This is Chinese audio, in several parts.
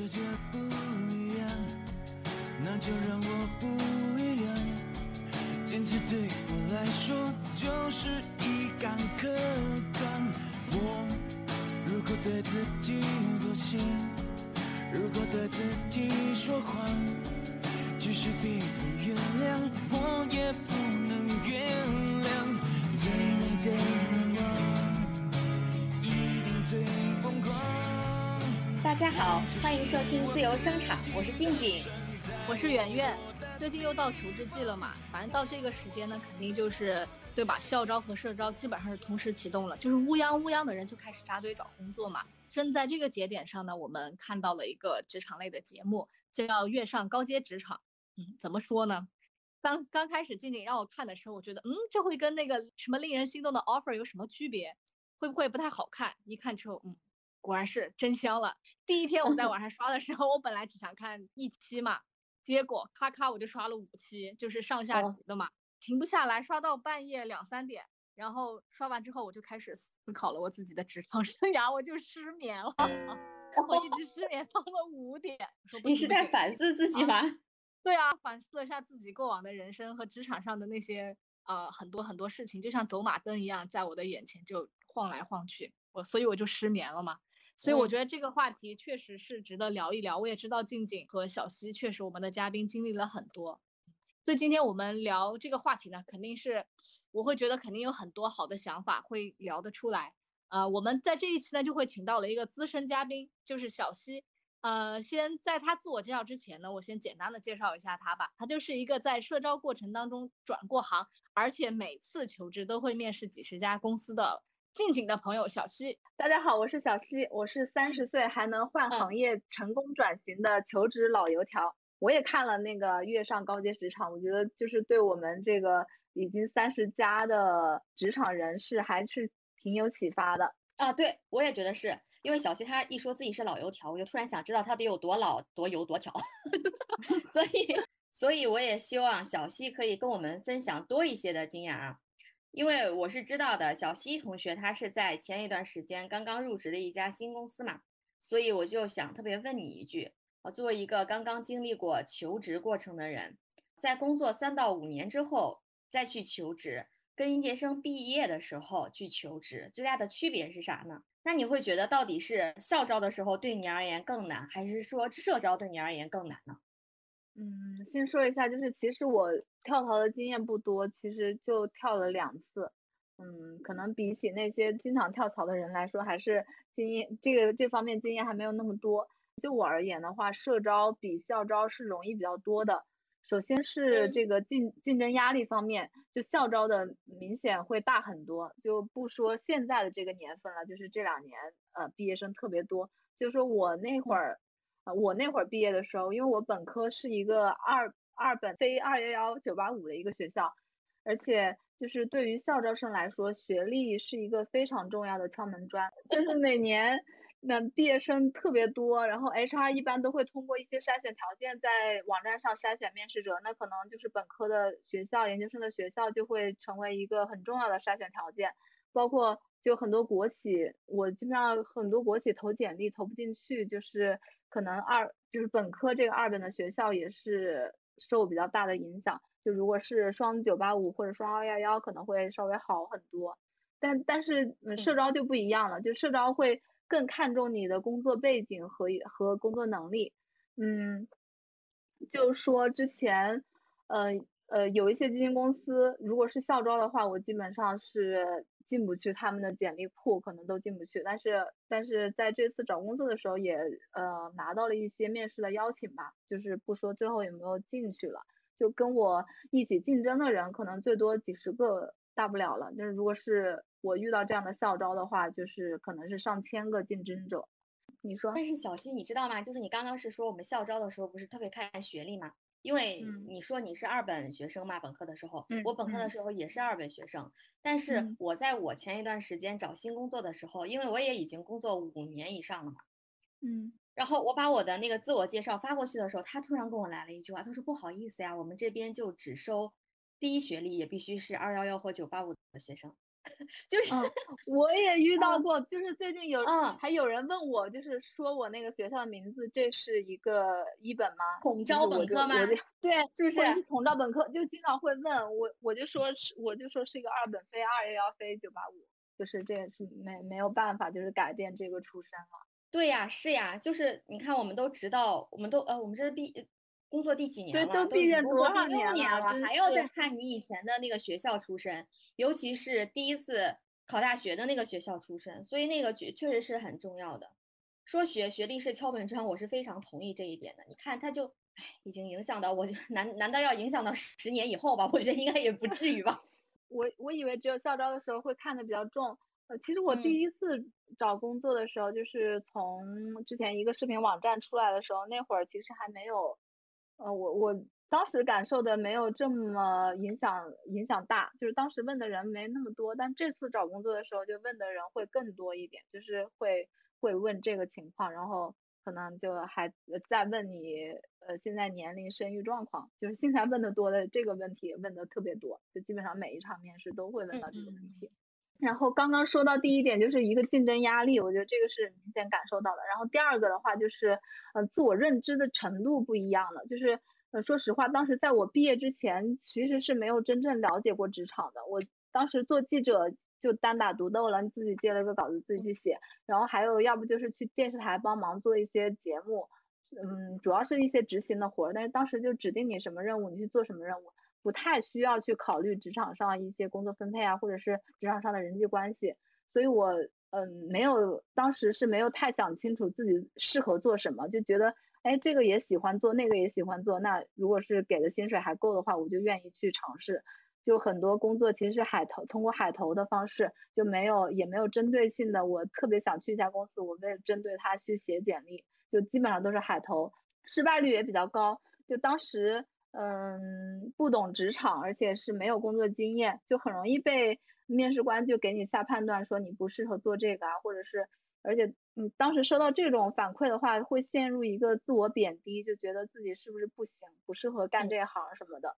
世界不一样，那就让我不一样。坚持对我来说就是一杆可刚。我如果对自己妥协，如果对自己说谎，即使别人原谅，我也好，欢迎收听自由声场，我是静静。我是圆圆，最近又到求职季了嘛，反正到这个时间呢，肯定就是对吧？校招和社招基本上是同时启动了，就是乌泱乌泱的人就开始扎堆找工作嘛。正在这个节点上呢，我们看到了一个职场类的节目，叫《跃上高阶职场》。嗯，怎么说呢？刚刚开始静静让我看的时候，我觉得，嗯，这会跟那个什么令人心动的 offer 有什么区别？会不会不太好看？一看之后，嗯，果然是真香了。第一天我在网 上刷的时候，我本来只想看一期嘛，结果咔咔我就刷了五期，就是上下集的嘛，停不下来，刷到半夜两三点。然后刷完之后，我就开始思考了我自己的职场生涯，我就失眠了，我一直失眠到了五点。你是在反思自己吗？对啊，反思了一下自己过往的人生和职场上的那些呃很多很多事情，就像走马灯一样，在我的眼前就晃来晃去，我所以我就失眠了嘛。所以我嗯觉得这个话题确实是值得聊一聊。我也知道静静和小溪确实我们的嘉宾经历了很多，所以今天我们聊这个话题呢，肯定是我会觉得肯定有很多好的想法会聊得出来。呃，我们在这一期呢就会请到了一个资深嘉宾，就是小溪。呃，先在他自我介绍之前呢，我先简单的介绍一下他吧。他就是一个在社招过程当中转过行，而且每次求职都会面试几十家公司的静静的朋友小西。大家好，我是小西，我是三十岁还能换行业、成功转型的求职老油条。我也看了那个《跃上高阶职场》，我觉得就是对我们这个已经三十加的职场人士还是挺有启发的。啊，对，我也觉得是因为小溪他一说自己是老油条，我就突然想知道他得有多老、多油、多条，所以，所以我也希望小溪可以跟我们分享多一些的经验啊。因为我是知道的，小溪同学他是在前一段时间刚刚入职的一家新公司嘛，所以我就想特别问你一句，呃，作为一个刚刚经历过求职过程的人，在工作三到五年之后再去求职，跟应届生毕业的时候去求职，最大的区别是啥呢？那你会觉得到底是校招的时候对你而言更难，还是说社招对你而言更难呢？嗯，先说一下，就是其实我跳槽的经验不多，其实就跳了两次。嗯，可能比起那些经常跳槽的人来说，还是经验这个这方面经验还没有那么多。就我而言的话，社招比校招是容易比较多的。首先是嗯这个竞竞争压力方面，就校招的明显会大很多。就不说现在的这个年份了，就是这两年，呃，毕业生特别多。就说我那会儿，呃，我那会儿毕业的时候，因为我本科是一个二二本非二幺幺九八五的一个学校，而且就是对于校招生来说，学历是一个非常重要的敲门砖。就是每年那毕业生特别多，然后 HR 一般都会通过一些筛选条件在网站上筛选面试者，那可能就是本科的学校、研究生的学校就会成为一个很重要的筛选条件。包括就很多国企，我基本上很多国企投简历投不进去，就是可能二就是本科这个二本的学校也是受比较大的影响。就如果是双九八五或者双二幺幺，可能会稍微好很多。但但是嗯，社招就不一样了，就社招会更看重你的工作背景和和工作能力。嗯，就是说之前，呃呃，有一些基金公司，如果是校招的话，我基本上是进不去他们的简历库，可能都进不去。但是但是在这次找工作的时候也，呃拿到了一些面试的邀请吧，就是不说最后有没有进去了，就跟我一起竞争的人，可能最多几十个，大不了了。但是如果是我遇到这样的校招的话，就是可能是上千个竞争者。你说？但是小溪，你知道吗？就是你刚刚是说我们校招的时候不是特别看学历吗？因为嗯。你说你是二本学生嘛，本科的时候，嗯我本科的嗯。时候也是二本学生，但是嗯。我在我前一段时间找新工作的时候，因为我也已经工作五年以上了嘛，嗯。然后我把我的那个自我介绍发过去的时候，他突然跟我来了一句话，他说不好意思呀，我们这边就只收第一学历，也必须是二幺幺或九八五的学生。就是嗯，我也遇到过，就是最近有嗯还有人问我，就是说我那个学校的名字，这是一个一本吗？统招本科吗对就是统招本科，就经常会问我，我就说是我就说是一个二本非二幺幺非九八五，就是这也是没没有办法，就是改变这个出身了。对呀，是呀，就是你看，我们都知道我们都呃，我们这是毕工作第几年对了？都毕业多少年了还要再看你以前的那个学校出身，尤其是第一次考大学的那个学校出身，所以那个确确实是很重要的。说学学历是敲门砖，我是非常同意这一点的。你看，他就唉已经影响到我，难难道要影响到十年以后吧？我觉得应该也不至于吧。我我以为只有校招的时候会看的比较重，呃，其实我嗯第一次找工作的时候，就是从之前一个视频网站出来的时候，那会儿其实还没有，呃，我我当时感受的没有这么影响影响大，就是当时问的人没那么多，但这次找工作的时候就问的人会更多一点，就是会会问这个情况，然后可能就还呃再问你呃现在年龄、生育状况，就是现在问的多的这个问题问的特别多，就基本上每一场面试都会问嗯到这个问嗯题。然后刚刚说到第一点就是一个竞争压力，我觉得这个是明显感受到的。然后第二个的话就是，呃，自我认知的程度不一样了。就是，呃，说实话，当时在我毕业之前，其实是没有真正了解过职场的。我当时做记者就单打独斗了，你自己接了个稿子自己去写，然后还有要不就是去电视台帮忙做一些节目，嗯，主要是一些执行的活儿。但是当时就指定你什么任务，你去做什么任务。不太需要去考虑职场上一些工作分配啊，或者是职场上的人际关系，所以我嗯没有当时是没有太想清楚自己适合做什么，就觉得哎这个也喜欢做，那个也喜欢做，那如果是给的薪水还够的话，我就愿意去尝试。就很多工作其实是海投，通过海投的方式，就没有也没有针对性的，我特别想去一家公司，我为了针对它去写简历，就基本上都是海投，失败率也比较高。就当时。嗯，不懂职场，而且是没有工作经验，就很容易被面试官就给你下判断，说你不适合做这个啊，或者是，而且你当时收到这种反馈的话，会陷入一个自我贬低，就觉得自己是不是不行，不适合干这行什么的。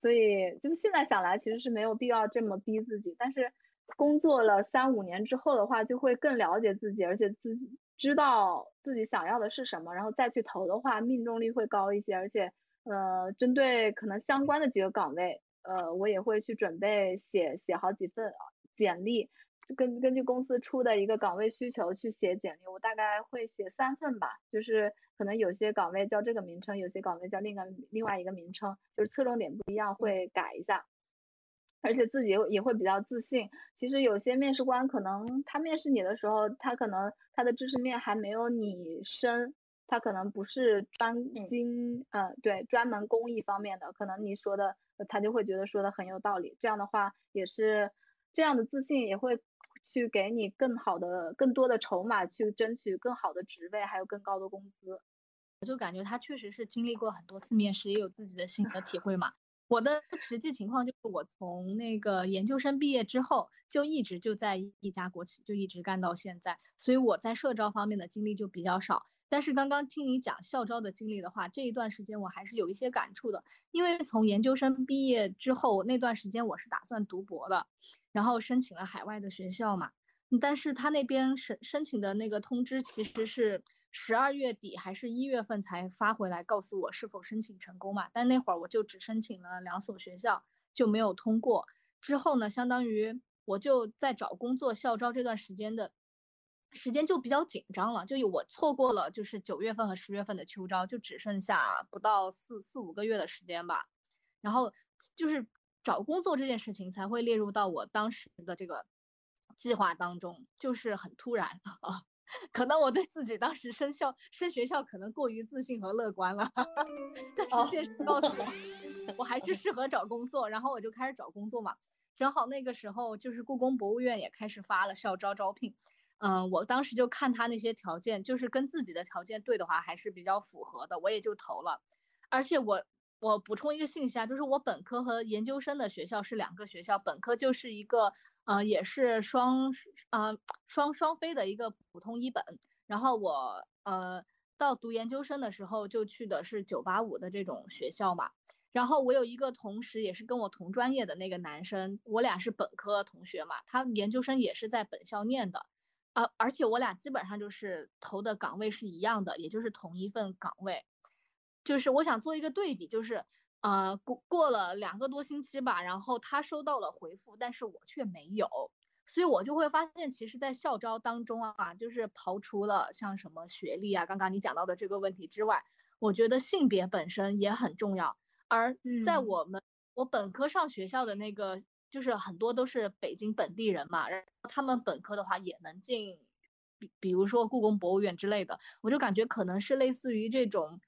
所以，就是现在想来，其实是没有必要这么逼自己。但是，工作了三五年之后的话，就会更了解自己，而且自己知道自己想要的是什么，然后再去投的话，命中率会高一些，而且。呃，针对可能相关的几个岗位，呃，我也会去准备写写好几份简历，根根据公司出的一个岗位需求去写简历。我大概会写三份吧，就是可能有些岗位叫这个名称，有些岗位叫另个另外一个名称，就是侧重点不一样，会改一下。而且自己也会比较自信。其实有些面试官可能他面试你的时候，他可能他的知识面还没有你深。他可能不是专精，嗯、呃，对，专门工艺方面的，可能你说的，他就会觉得说的很有道理。这样的话，也是这样的自信也会去给你更好的、更多的筹码，去争取更好的职位，还有更高的工资。我就感觉他确实是经历过很多次面试，也有自己的心得体会嘛。我的实际情况就是，我从那个研究生毕业之后，就一直就在一家国企，就一直干到现在，所以我在社招方面的经历就比较少。但是刚刚听你讲校招的经历的话，这一段时间我还是有一些感触的，因为从研究生毕业之后那段时间我是打算读博的，然后申请了海外的学校嘛，但是他那边申申请的那个通知其实是十二月底还是一月份才发回来告诉我是否申请成功嘛，但那会儿我就只申请了两所学校就没有通过，之后呢，相当于我就在找工作校招这段时间的。时间就比较紧张了，就有我错过了，就是九月份和十月份的秋招，就只剩下不到四四五个月的时间吧。然后就是找工作这件事情才会列入到我当时的这个计划当中，就是很突然啊。可能我对自己当时升校升学校可能过于自信和乐观了，但是现实告诉我，我还是适合找工作。然后我就开始找工作嘛，正好那个时候就是故宫博物院也开始发了校招招聘。嗯，我当时就看他那些条件，就是跟自己的条件对的话，还是比较符合的，我也就投了。而且我我补充一个信息啊，就是我本科和研究生的学校是两个学校，本科就是一个呃也是双呃双双非的一个普通一本，然后我呃到读研究生的时候就去的是九八五的这种学校嘛。然后我有一个同时也是跟我同专业的那个男生，我俩是本科同学嘛，他研究生也是在本校念的，啊，而且我俩基本上就是投的岗位是一样的，也就是同一份岗位。就是我想做一个对比，就是呃过过了两个多星期吧，然后他收到了回复，但是我却没有，所以我就会发现，其实，在校招当中啊，就是刨除了像什么学历啊，刚刚你讲到的这个问题之外，我觉得性别本身也很重要。而在我们我本科上学校的那个，就是很多都是北京本地人嘛，然后他们本科的话也能进，比比如说故宫博物院之类的，我就感觉可能是类似于这种，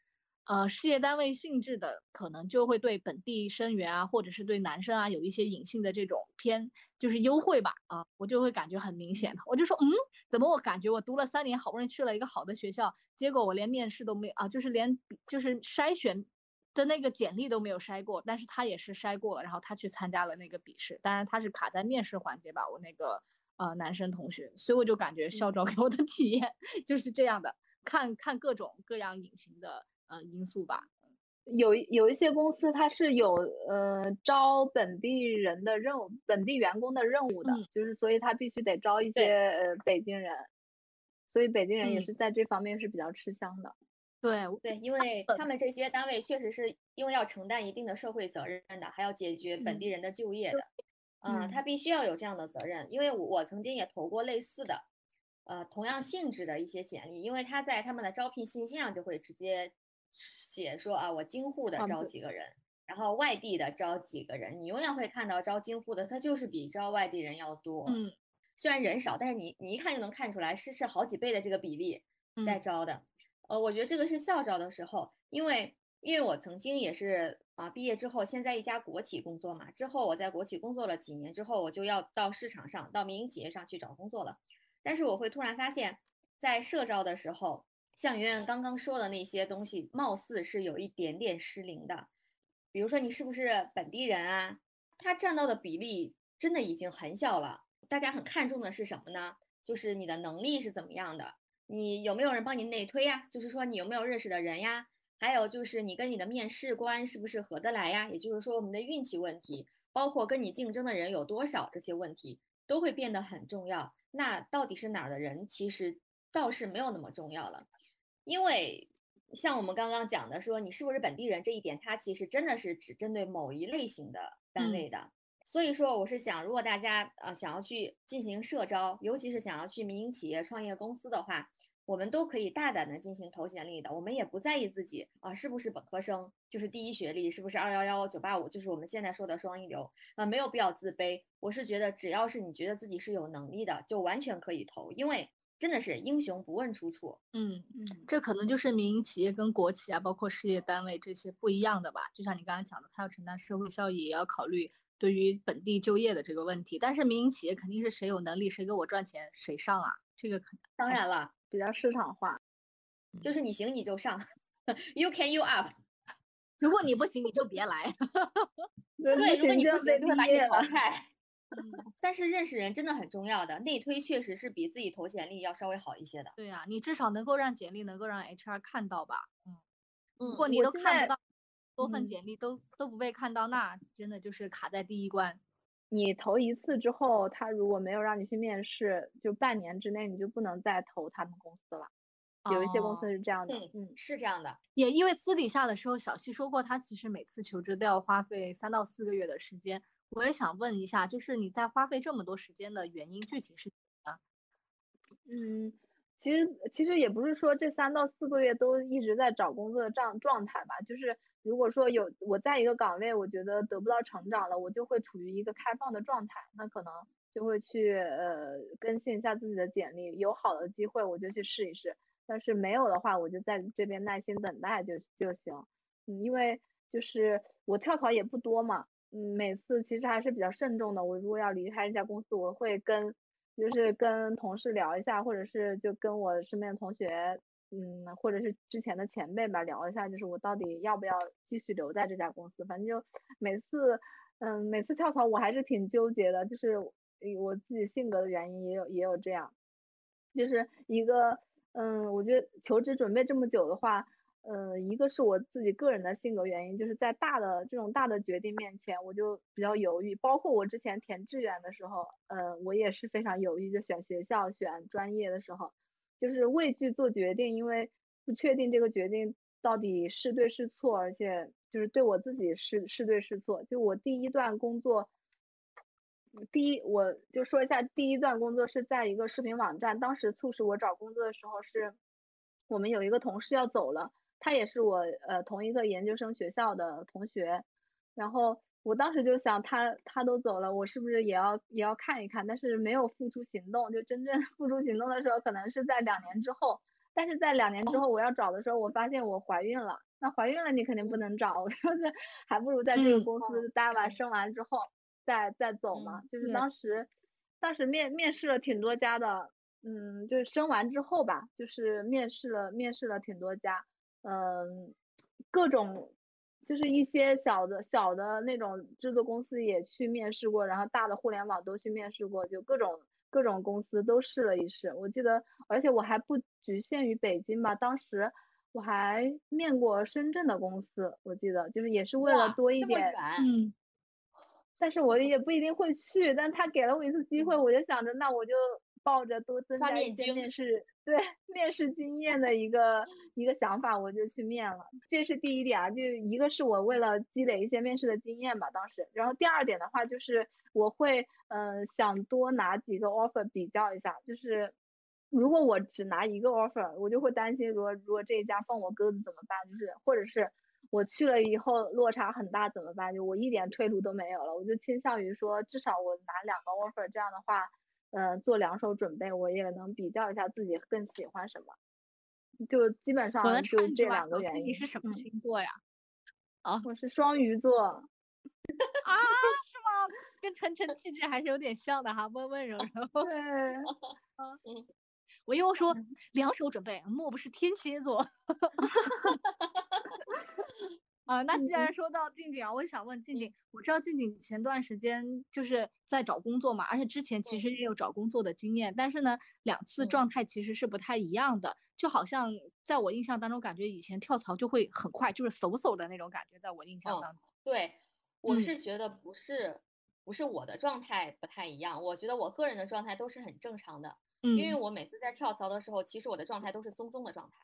呃，事业单位性质的，可能就会对本地生源啊，或者是对男生啊有一些隐性的这种偏，就是优惠吧，啊，我就会感觉很明显的，我就说，嗯，怎么我感觉我读了三年，好不容易去了一个好的学校，结果我连面试都没有啊，就是连就是筛选。的那个简历都没有筛过，但是他也是筛过了，然后他去参加了那个笔试，当然他是卡在面试环节吧，我那个呃男生同学，所以我就感觉校。招给我的体验就是这样的，看看各种各样隐形的呃因素吧。有有一些公司它是有呃招本地人的任务，本地员工的任务的，就是所以他必须得招一些呃北京人，所以北京人也是在这方面是比较吃香的。对对，因为他们这些单位确实是因为要承担一定的社会责任的，还要解决本地人的就业的，嗯，他必须要有这样的责任。因为我我曾经也投过类似的，呃，同样性质的一些简历，因为他在他们的招聘信息上就会直接写说啊，我京沪的招几个人，然后外地的招几个人，你永远会看到招京沪的，他就是比招外地人要多，嗯，虽然人少，但是你你一看就能看出来是是好几倍的这个比例在招的。呃，我觉得这个是校招的时候，因为因为我曾经也是啊，毕业之后先在一家国企工作嘛，之后我在国企工作了几年之后，我就要到市场上，到民营企业上去找工作了。但是我会突然发现，在社招的时候，像圆圆刚刚说的那些东西，貌似是有一点点失灵的。比如说你是不是本地人啊？它占到的比例真的已经很小了。大家很看重的是什么呢？就是你的能力是怎么样的。你有没有人帮你内推呀？就是说你有没有认识的人呀？还有就是你跟你的面试官是不是合得来呀？也就是说我们的运气问题，包括跟你竞争的人有多少，这些问题都会变得很重要。那到底是哪儿的人，其实倒是没有那么重要了，因为像我们刚刚讲的，说你是不是本地人这一点，它其实真的是只针对某一类型的单位的。所以说，我是想，如果大家呃想要去进行社招，尤其是想要去民营企业、创业公司的话，我们都可以大胆的进行投简历的。我们也不在意自己啊是不是本科生，就是第一学历是不是二幺幺九八五，就是我们现在说的双一流啊，没有必要自卑。我是觉得，只要是你觉得自己是有能力的，就完全可以投，因为真的是英雄不问出处。嗯嗯，这可能就是民营企业跟国企啊，包括事业单位这些不一样的吧。就像你刚刚讲的，他要承担社会效益，也要考虑。对于本地就业的这个问题，但是民营企业肯定是谁有能力谁给我赚钱谁上啊，这个肯当然了，比较市场化，就是你行你就上，You can you up，如果你不行你就别来，对，如果你不行就把你淘汰。嗯，但是认识人真的很重要的，内推确实是比自己投简历要稍微好一些的。对呀，你至少能够让简历能够让 HR 看到吧，嗯，如果你都看不到。多份简历都都不被看到，那真的就是卡在第一关。你投一次之后，他如果没有让你去面试，就半年之内你就不能再投他们公司了。有一些公司是这样的，嗯，是这样的。也因为私底下的时候，小西说过，他其实每次求职都要花费三到四个月的时间。我也想问一下，就是你在花费这么多时间的原因具体是什么？嗯。其实其实也不是说这三到四个月都一直在找工作的状状态吧，就是如果说有我在一个岗位，我觉得得不到成长了，我就会处于一个开放的状态，那可能就会去呃更新一下自己的简历，有好的机会我就去试一试，但是没有的话，我就在这边耐心等待就就行。嗯，因为就是我跳槽也不多嘛，嗯，每次其实还是比较慎重的。我如果要离开一家公司，我会跟。就是跟同事聊一下，或者是就跟我身边的同学，嗯，或者是之前的前辈吧聊一下，就是我到底要不要继续留在这家公司。反正就每次，嗯，每次跳槽我还是挺纠结的，就是我自己性格的原因也有也有这样，就是一个，嗯，我觉得求职准备这么久的话，呃，一个是我自己个人的性格原因，就是在大的这种大的决定面前，我就比较犹豫。包括我之前填志愿的时候，呃，我也是非常犹豫，就选学校、选专业的时候，就是畏惧做决定，因为不确定这个决定到底是对是错，而且就是对我自己是是对是错。就我第一段工作，第一我就说一下，第一段工作是在一个视频网站，当时促使我找工作的时候是，我们有一个同事要走了。他也是我呃同一个研究生学校的同学，然后我当时就想他他都走了，我是不是也要也要看一看？但是没有付出行动，就真正 付出行动的时候，可能是在两年之后。但是在两年之后我要找的时候，我发现我怀孕了。那怀孕了你肯定不能找，我说是还不如在这个公司待完生完之后再再走嘛。就是当时当时面面试了挺多家的，嗯，就是生完之后吧，就是面试了面试了挺多家。嗯，各种就是一些小的小的那种制作公司也去面试过，然后大的互联网都去面试过，就各种各种公司都试了一试。我记得，而且我还不局限于北京吧，当时我还面过深圳的公司，我记得就是也是为了多一点，嗯，但是我也不一定会去，但他给了我一次机会，我就想着那我就。抱着多增加一些面 试对面试经验的一个一个想法，我就去面了。这是第一点啊，就一个是我为了积累一些面试的经验吧，当时。然后第二点的话，就是我会嗯想多拿几个 offer 比较一下，就是如果我只拿一个 offer，我就会担心，如果如果这一家放我鸽子怎么办？就是或者是我去了以后落差很大怎么办？就我一点退路都没有了，我就倾向于说，至少我拿两个 offer，这样的话。嗯，做两手准备，我也能比较一下自己更喜欢什么，就基本上就这两个原因。你是什么星座呀？啊，我是双鱼座。啊，是吗？跟晨晨气质还是有点像的哈，温温柔柔。对。嗯，我又说两手准备，莫不是天蝎座？啊，那既然说到静静啊，我也想问静静，我知道静静前段时间就是在找工作嘛，而且之前其实也有找工作的经验，但是呢，两次状态其实是不太一样的，就好像在我印象当中，感觉以前跳槽就会很快，就是嗖嗖的那种感觉，在我印象当中。对，我是觉得不是，不是我的状态不太一样，我觉得我个人的状态都是很正常的，嗯，因为我每次在跳槽的时候，其实我的状态都是松松的状态，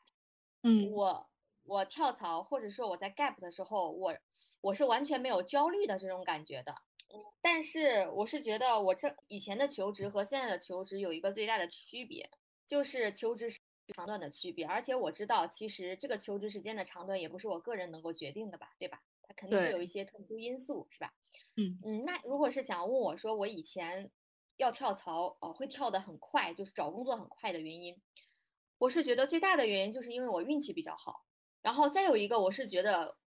嗯，我。我跳槽，或者说我在 gap 的时候，我我是完全没有焦虑的这种感觉的。但是我是觉得我这以前的求职和现在的求职有一个最大的区别，就是求职长短的区别。而且我知道，其实这个求职时间的长短也不是我个人能够决定的吧，对吧？它肯定会有一些特殊因素，是吧？嗯嗯。那如果是想问我说我以前要跳槽哦，会跳得很快，就是找工作很快的原因，我是觉得最大的原因就是因为我运气比较好。然后再有一个，我是觉得，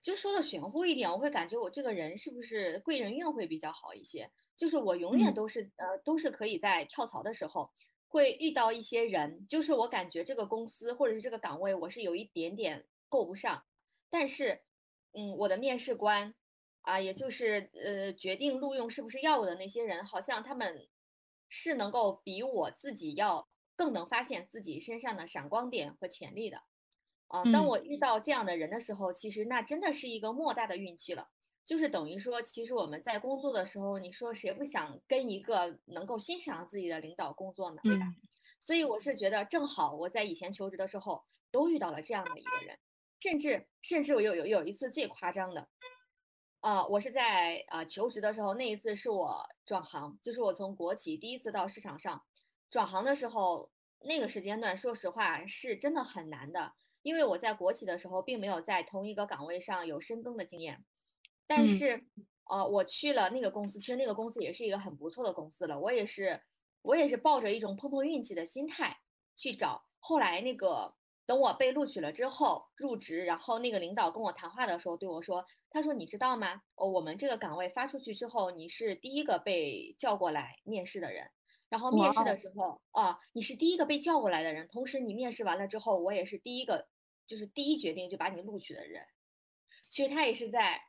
就说的玄乎一点，我会感觉我这个人是不是贵人运会比较好一些？就是我永远都是呃，都是可以在跳槽的时候会遇到一些人，就是我感觉这个公司或者是这个岗位我是有一点点够不上，但是，嗯，我的面试官啊，也就是呃决定录用是不是要我的那些人，好像他们是能够比我自己要更能发现自己身上的闪光点和潜力的。啊，当我遇到这样的人的时候，其实那真的是一个莫大的运气了。就是等于说，其实我们在工作的时候，你说谁不想跟一个能够欣赏自己的领导工作呢？对吧？所以我是觉得，正好我在以前求职的时候都遇到了这样的一个人，甚至甚至我有有有一次最夸张的，啊，我是在啊求职的时候，那一次是我转行，就是我从国企第一次到市场上转行的时候，那个时间段，说实话是真的很难的。因为我在国企的时候，并没有在同一个岗位上有深耕的经验，但是，呃，我去了那个公司，其实那个公司也是一个很不错的公司了。我也是，我也是抱着一种碰碰运气的心态去找。后来那个等我被录取了之后入职，然后那个领导跟我谈话的时候对我说：“他说你知道吗？哦，我们这个岗位发出去之后，你是第一个被叫过来面试的人。”然后面试的时候啊，你是第一个被叫过来的人，同时你面试完了之后，我也是第一个，就是第一决定就把你录取的人。其实他也是在，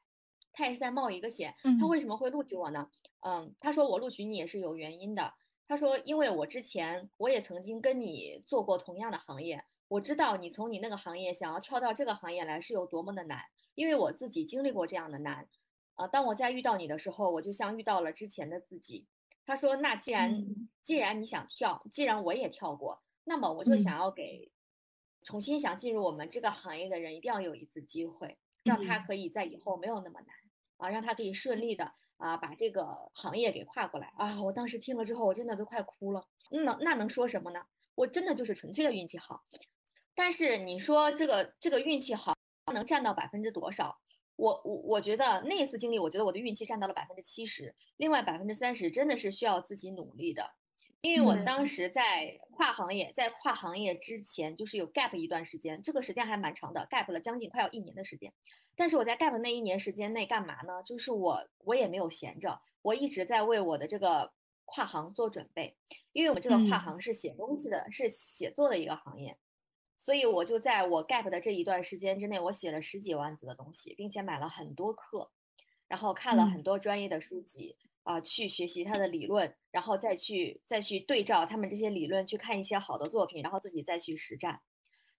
他也是在冒一个险。他为什么会录取我呢？嗯，他说我录取你也是有原因的。他说，因为我之前我也曾经跟你做过同样的行业，我知道你从你那个行业想要跳到这个行业来是有多么的难，因为我自己经历过这样的难。啊，当我在遇到你的时候，我就像遇到了之前的自己。他说：“那既然嗯既然你想跳，既然我也跳过，那么我就嗯想要给重新想进入我们这个行业的人，一定要有一次机会，让他嗯可以在以后没有那么难啊，让他可以顺利的啊把这个行业给跨过来啊。”我当时听了之后，我真的都快哭了。那那能说什么呢？我真的就是纯粹的运气好。但是你说这个这个运气好能占到百分之多少？我我我觉得那一次经历，我觉得我的运气占到了百分之七十，另外百分之三十真的是需要自己努力的。因为我嗯当时在跨行业，在跨行业之前，就是有 gap 一段时间，这个时间还蛮长的，gap 了将近快要一年的时间。但是我在 gap 那一年时间内干嘛呢？就是我我也没有闲着，我一直在为我的这个跨行做准备，因为我们这个跨嗯行是写东西的，是写作的一个行业。所以我就在我 gap 的这一段时间之内，我写了十几万字的东西，并且买了很多课，然后看了嗯。很多专业的书籍啊、去学习它的理论，然后再去再去对照他们这些理论，去看一些好的作品，然后自己再去实战。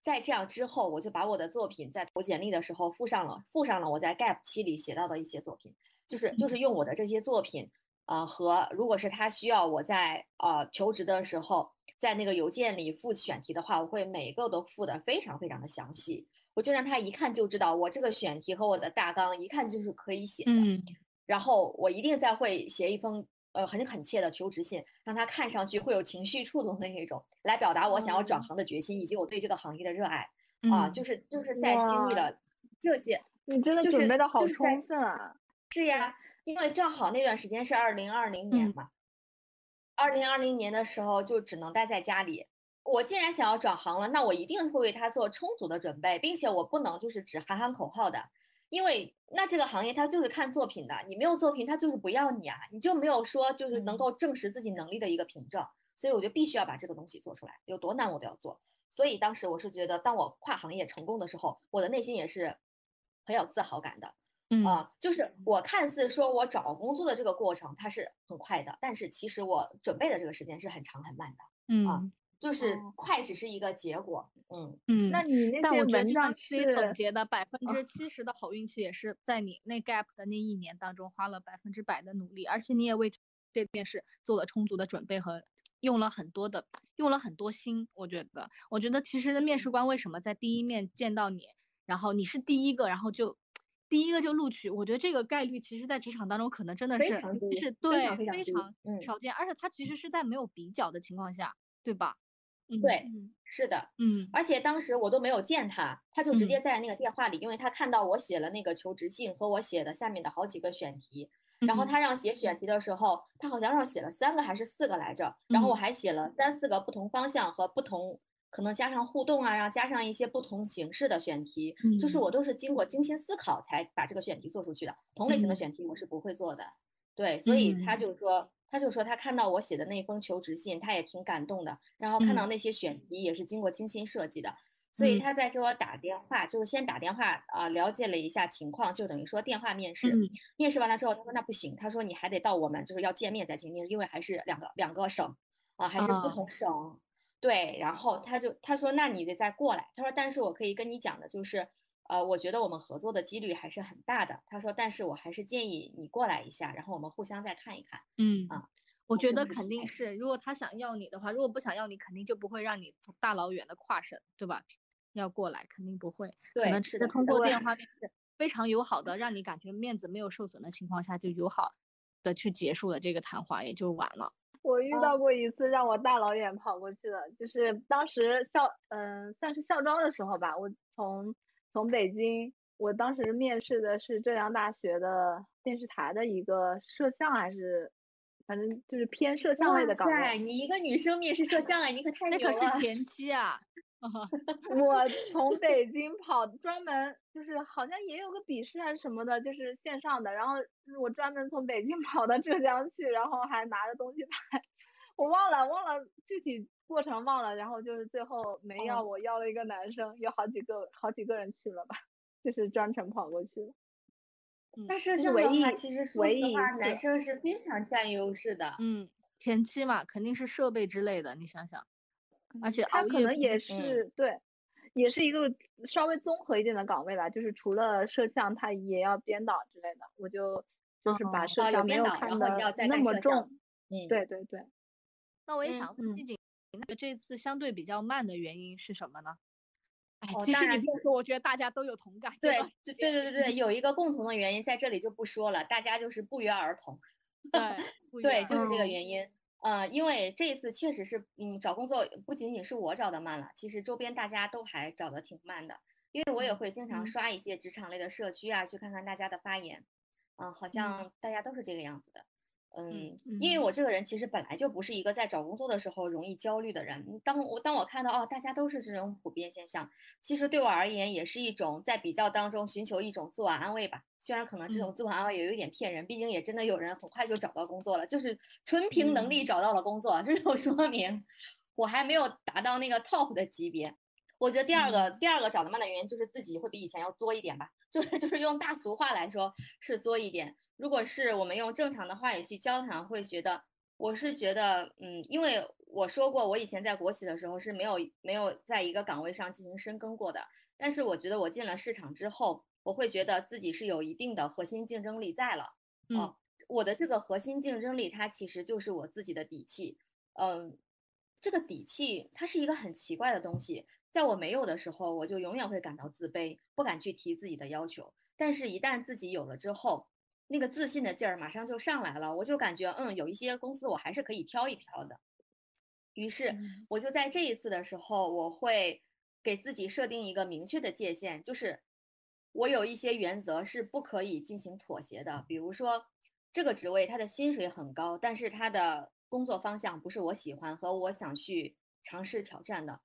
在这样之后，我就把我的作品在投简历的时候附上了，附上了我在 gap 期里写到的一些作品，就是就是用我的这些作品，呃，和如果是他需要我在呃求职的时候，在那个邮件里附选题的话，我会每个都附的非常非常的详细，我就让他一看就知道我这个选题和我的大纲一看就是可以写的。嗯。然后我一定再会写一封呃很恳切的求职信，让他看上去会有情绪触动的那种，来表达我想要转哦。行的决心以及我对这个行业的热爱。啊，嗯就是就是在经历了。这些，你真的就是准备的好充分啊！是呀，因为正好那段时间是二零二零年嗯。嘛，二零二零年的时候就只能待在家里。我既然想要转行了，那我一定会为它做充足的准备，并且我不能就是只喊喊口号的，因为那这个行业它就是看作品的，你没有作品，它就是不要你啊，你就没有说就是能嗯够证实自己能力的一个凭证，所以我就必须要把这个东西做出来，有多难我都要做。所以当时我是觉得，当我跨行业成功的时候，我的内心也是很有自豪感的。嗯啊、就是我看似说我找工作的这个过程它是很快的，但是其实我准备的这个时间是很长很慢的，嗯就是哦快只是一个结果，嗯，嗯。那你那但我觉得，些文就像章你自己总结的，百分之七十的好运气也是在你那 gap 的那一年当中花了百分之百的努力，而且你也为这面试做了充足的准备和用了很多的用了很多心。我觉得，我觉得其实面试官为什么在第一面见到你，然后你是第一个，然后就第一个就录取，我觉得这个概率其实在职场当中可能真的是非常非对常非常少见，而且它其实是在没有比较的情况下，对吧？嗯对嗯是的，嗯。而且当时我都没有见他，他就直接嗯。在那个电话里，因为他看到我写了那个求职信和我写的下面的好几个选题，然后嗯他让写选题的时候，他好像让写了三个还是四个来着，然后我嗯。还写了三四个不同方向和不同，可能加上互动啊，然后加上一些不同形式的选题，就是我嗯都是经过精心思考才把这个选题做出去的。同类型的嗯选题我是不会做的，对，所以他嗯就说，他就说他看到我写的那封求职信，他也挺感动的，然后看到嗯那些选题也是经过精心设计的。所以嗯他在给我打电话，就是先打电话啊、了解了一下情况，就等于说电话面试。嗯面试完了之后，他说那不行，他说你还得到我们就是要见面再进行面试，因为还是两个两个省啊，还是不啊同省。对，然后他就他说那你得再过来，他说但是我可以跟你讲的就是，呃，我觉得我们合作的几率还是很大的。他说但是我还是建议你过来一下，然后我们互相再看一看。嗯啊我觉得肯定是，如果他想要你的话，如果不想要你，肯定就不会让你从大老远的跨省，对吧？要过来，肯定不会。可对能，是通过电 话面试，非常友好的，让你感觉面子没有受损的情况下，就友好的去结束了这个谈话，也就完了。我遇啊到过一次让我大老远跑过去的，就是当时校嗯、算是校招的时候吧，我从从北京，我当时面试的是浙江大学的电视台的一个摄像还是，反正就是偏摄像类的岗塞，位。你一个女生面试摄像哎，你可太那牛了。可是前期啊，我从北京跑，专门就是好像也有个笔试还是什么的，就是线上的，然后我专门从北京 跑到浙江去，然后还拿着东西拍，我忘了忘了具体过程忘了，然后就是最后没要哦我，要了一个男生，有好几个好几个人去了吧，就是专程跑过去了。但摄是唯像的话，一其实说话，男生是非常占优势的。嗯，前期嘛，肯定是设备之类的，你想想，而且他可能也是对，也是一个稍微综合一点的岗位吧，就是除了摄像，他也要编导之类的。我就就是把摄像没编导看然后你要再的那么干摄像重。嗯，对对对，那我也想问静静，那这次相对比较慢的原因是什么呢？哎，哦其实当然就你说，我觉得大家都有同感。对对对对对对，有一个共同的原因在这里就不说了，大家就是不约而同。对对，就是这个嗯原因。呃，因为这一次确实是，嗯，找工作不仅仅是我找的慢了，其实周边大家都还找的挺慢的。因为我也嗯会经常嗯刷一些职场类的社区啊，去看看大家的发言，嗯、好像大家都是这个样子的。嗯，因为嗯我这个人其实本来就不是一个在找工作的时候容易焦虑的人。当我当我看到哦，大家都是这种普遍现象，其实对我而言也是一种在比较当中寻求一种自我安慰吧。虽然可能这种嗯自我安慰也有一点骗人，毕竟也真的有人很快就找到工作了，就是纯凭能力嗯找到了工作，这就说明我还没有达到那个 top 的级别。我觉得第二个、第二个找的慢的原因就是自己会比以前要作一点吧，就是就是用大俗话来说是作一点。如果是我们用正常的话语去交谈，会觉得我是觉得，嗯，因为我说过，我以前在国企的时候是没有没有在一个岗位上进行深耕过的，但是我觉得我进了市场之后，我会觉得自己是有一定的核心竞争力在了。嗯哦，我的这个核心竞争力，它其实就是我自己的底气。嗯，这个底气它是一个很奇怪的东西，在我没有的时候，我就永远会感到自卑，不敢去提自己的要求。但是，一旦自己有了之后，那个自信的劲儿马上就上来了，我就感觉，嗯，有一些公司我还是可以挑一挑的。于是，嗯我就在这一次的时候，我会给自己设定一个明确的界限，就是我有一些原则是不可以进行妥协的。比如说，这个职位它的薪水很高，但是它的工作方向不是我喜欢和我想去尝试挑战的，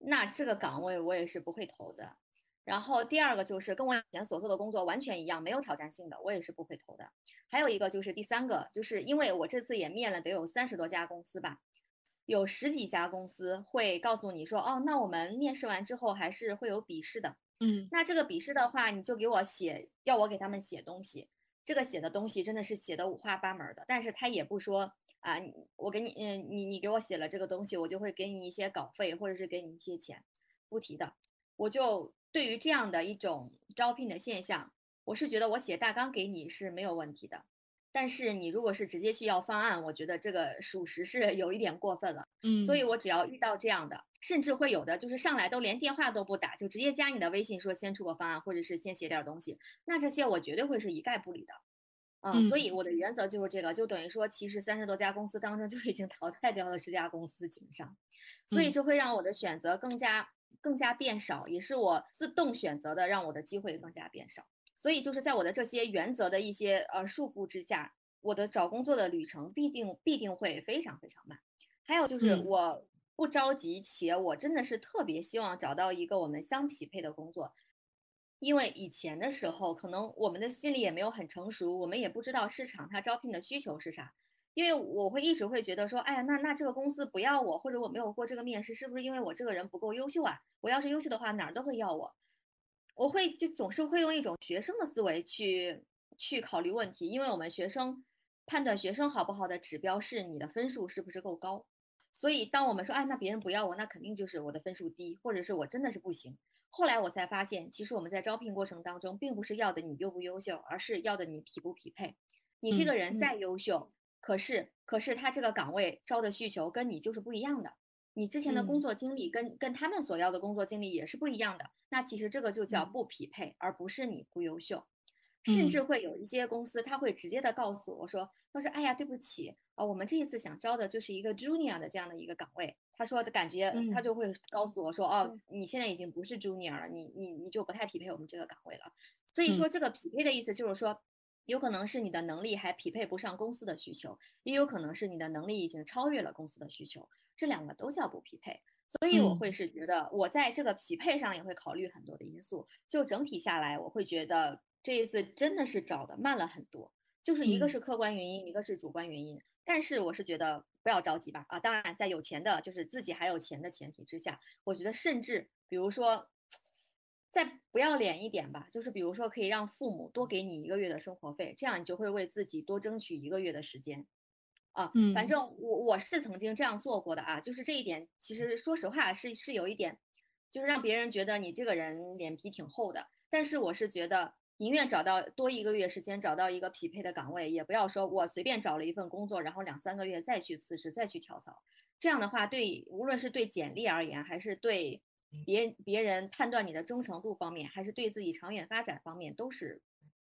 那这个岗位我也是不会投的。然后第二个就是跟我以前所做的工作完全一样，没有挑战性的，我也是不会投的。还有一个就是第三个，就是因为我这次也面了得有三十多家公司吧，有十几家公司会告诉你说，哦，那我们面试完之后还是会有笔试的。嗯那这个笔试的话，你就给我写，要我给他们写东西。这个写的东西真的是写的五花八门儿的，但是他也不说啊，我给你，嗯，你你给我写了这个东西，我就会给你一些稿费，或者是给你一些钱，不提的。我就对于这样的一种招聘的现象，我是觉得我写大纲给你是没有问题的，但是你如果是直接去要方案，我觉得这个属实是 有一点过分了。嗯，所以我只要遇到这样的，甚至会有的就是上来都连电话都不打，就直接加你的微信说先出个方案，或者是先写点儿东西，那这些我绝对会是一概不理的。嗯，所以我的原则就是这个，就等于说，其实三十多家公司当中就已经淘汰掉了十家公司，基本上，所以嗯这会让我的选择更加更加变少，也是我自动选择的，让我的机会更加变少。所以就是在我的这些原则的一些呃束缚之下，我的找工作的旅程必定必定会非常非常慢。还有就是嗯我不着急，且我真的是特别希望找到一个我们相匹配的工作，因为以前的时候，可能我们的心里也没有很成熟，我们也不知道市场它招聘的需求是啥。因为我会一直会觉得说，哎呀，那那这个公司不要我，或者我没有过这个面试，是不是因为我这个人不够优秀啊？我要是优秀的话，哪儿都会要我。我会就总是会用一种学生的思维去去考虑问题，因为我们学生判断学生好不好的指标是你的分数是不是够高。所以当我们说，哎，那别人不要我，那肯定就是我的分数低，或者是我真的是不行。后来我才发现，其实我们在招聘过程当中，并不是要的你优不优秀，而是要的你匹不匹配。你这个人再优秀，可是可是他这个岗位招的需求跟你就是不一样的，你之前的工嗯作经历跟跟他们所要的工作经历也是不一样的。那其实这个就叫嗯不匹配，而不是你不优秀。甚至嗯会有一些公司，他会直接的告诉我说，他说，哎呀，对不起，啊、我们这一次想招的就是一个 junior 的这样的一个岗位。他说的感觉，他嗯就会告诉我说，哦，你现在已经不是 junior 了，你你你就不太匹配我们这个岗位了。所嗯以说，这个匹配的意思就是说，有可能是你的能力还匹配不上公司的需求，也有可能是你的能力已经超越了公司的需求，这两个都叫不匹配。所以我嗯会是觉得，我在这个匹配上也会考虑很多的因素。就整体下来，我会觉得这一次真的是找的慢了很多，就是一个嗯是客观原因，一个是主观原因。但是我是觉得不要着急吧，啊，当然在有钱的，就是自己还有钱的前提之下，我觉得甚至比如说，再不要脸一点吧，就是比如说可以让父母多给你一个月的生活费，这样你就会为自己多争取一个月的时间。啊，反嗯正我我是曾经这样做过的啊，就是这一点，其实说实话是是有一点就是让别人觉得你这个人脸皮挺厚的。但是我是觉得，宁愿找到多一个月时间找到一个匹配的岗位，也不要说我随便找了一份工作，然后两三个月再去辞职，再去跳槽。这样的话，对无论是对简历而言，还是对别别人判断你的忠诚度方面，还是对自己长远发展方面，都是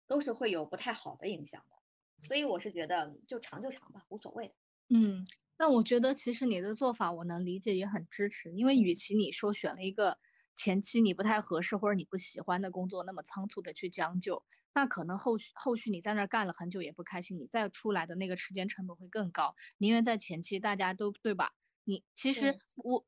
都是会有不太好的影响的。所以我是觉得，就长就长吧，无所谓的。嗯，那我觉得其实你的做法我能理解，也很支持。因为与其你说选了一个前期你不太合适或者你不喜欢的工作，那么仓促的去将就，那可能后续后续你在那儿干了很久也不开心，你再出来的那个时间成本会更高。宁愿在前期大家都对吧？你其实我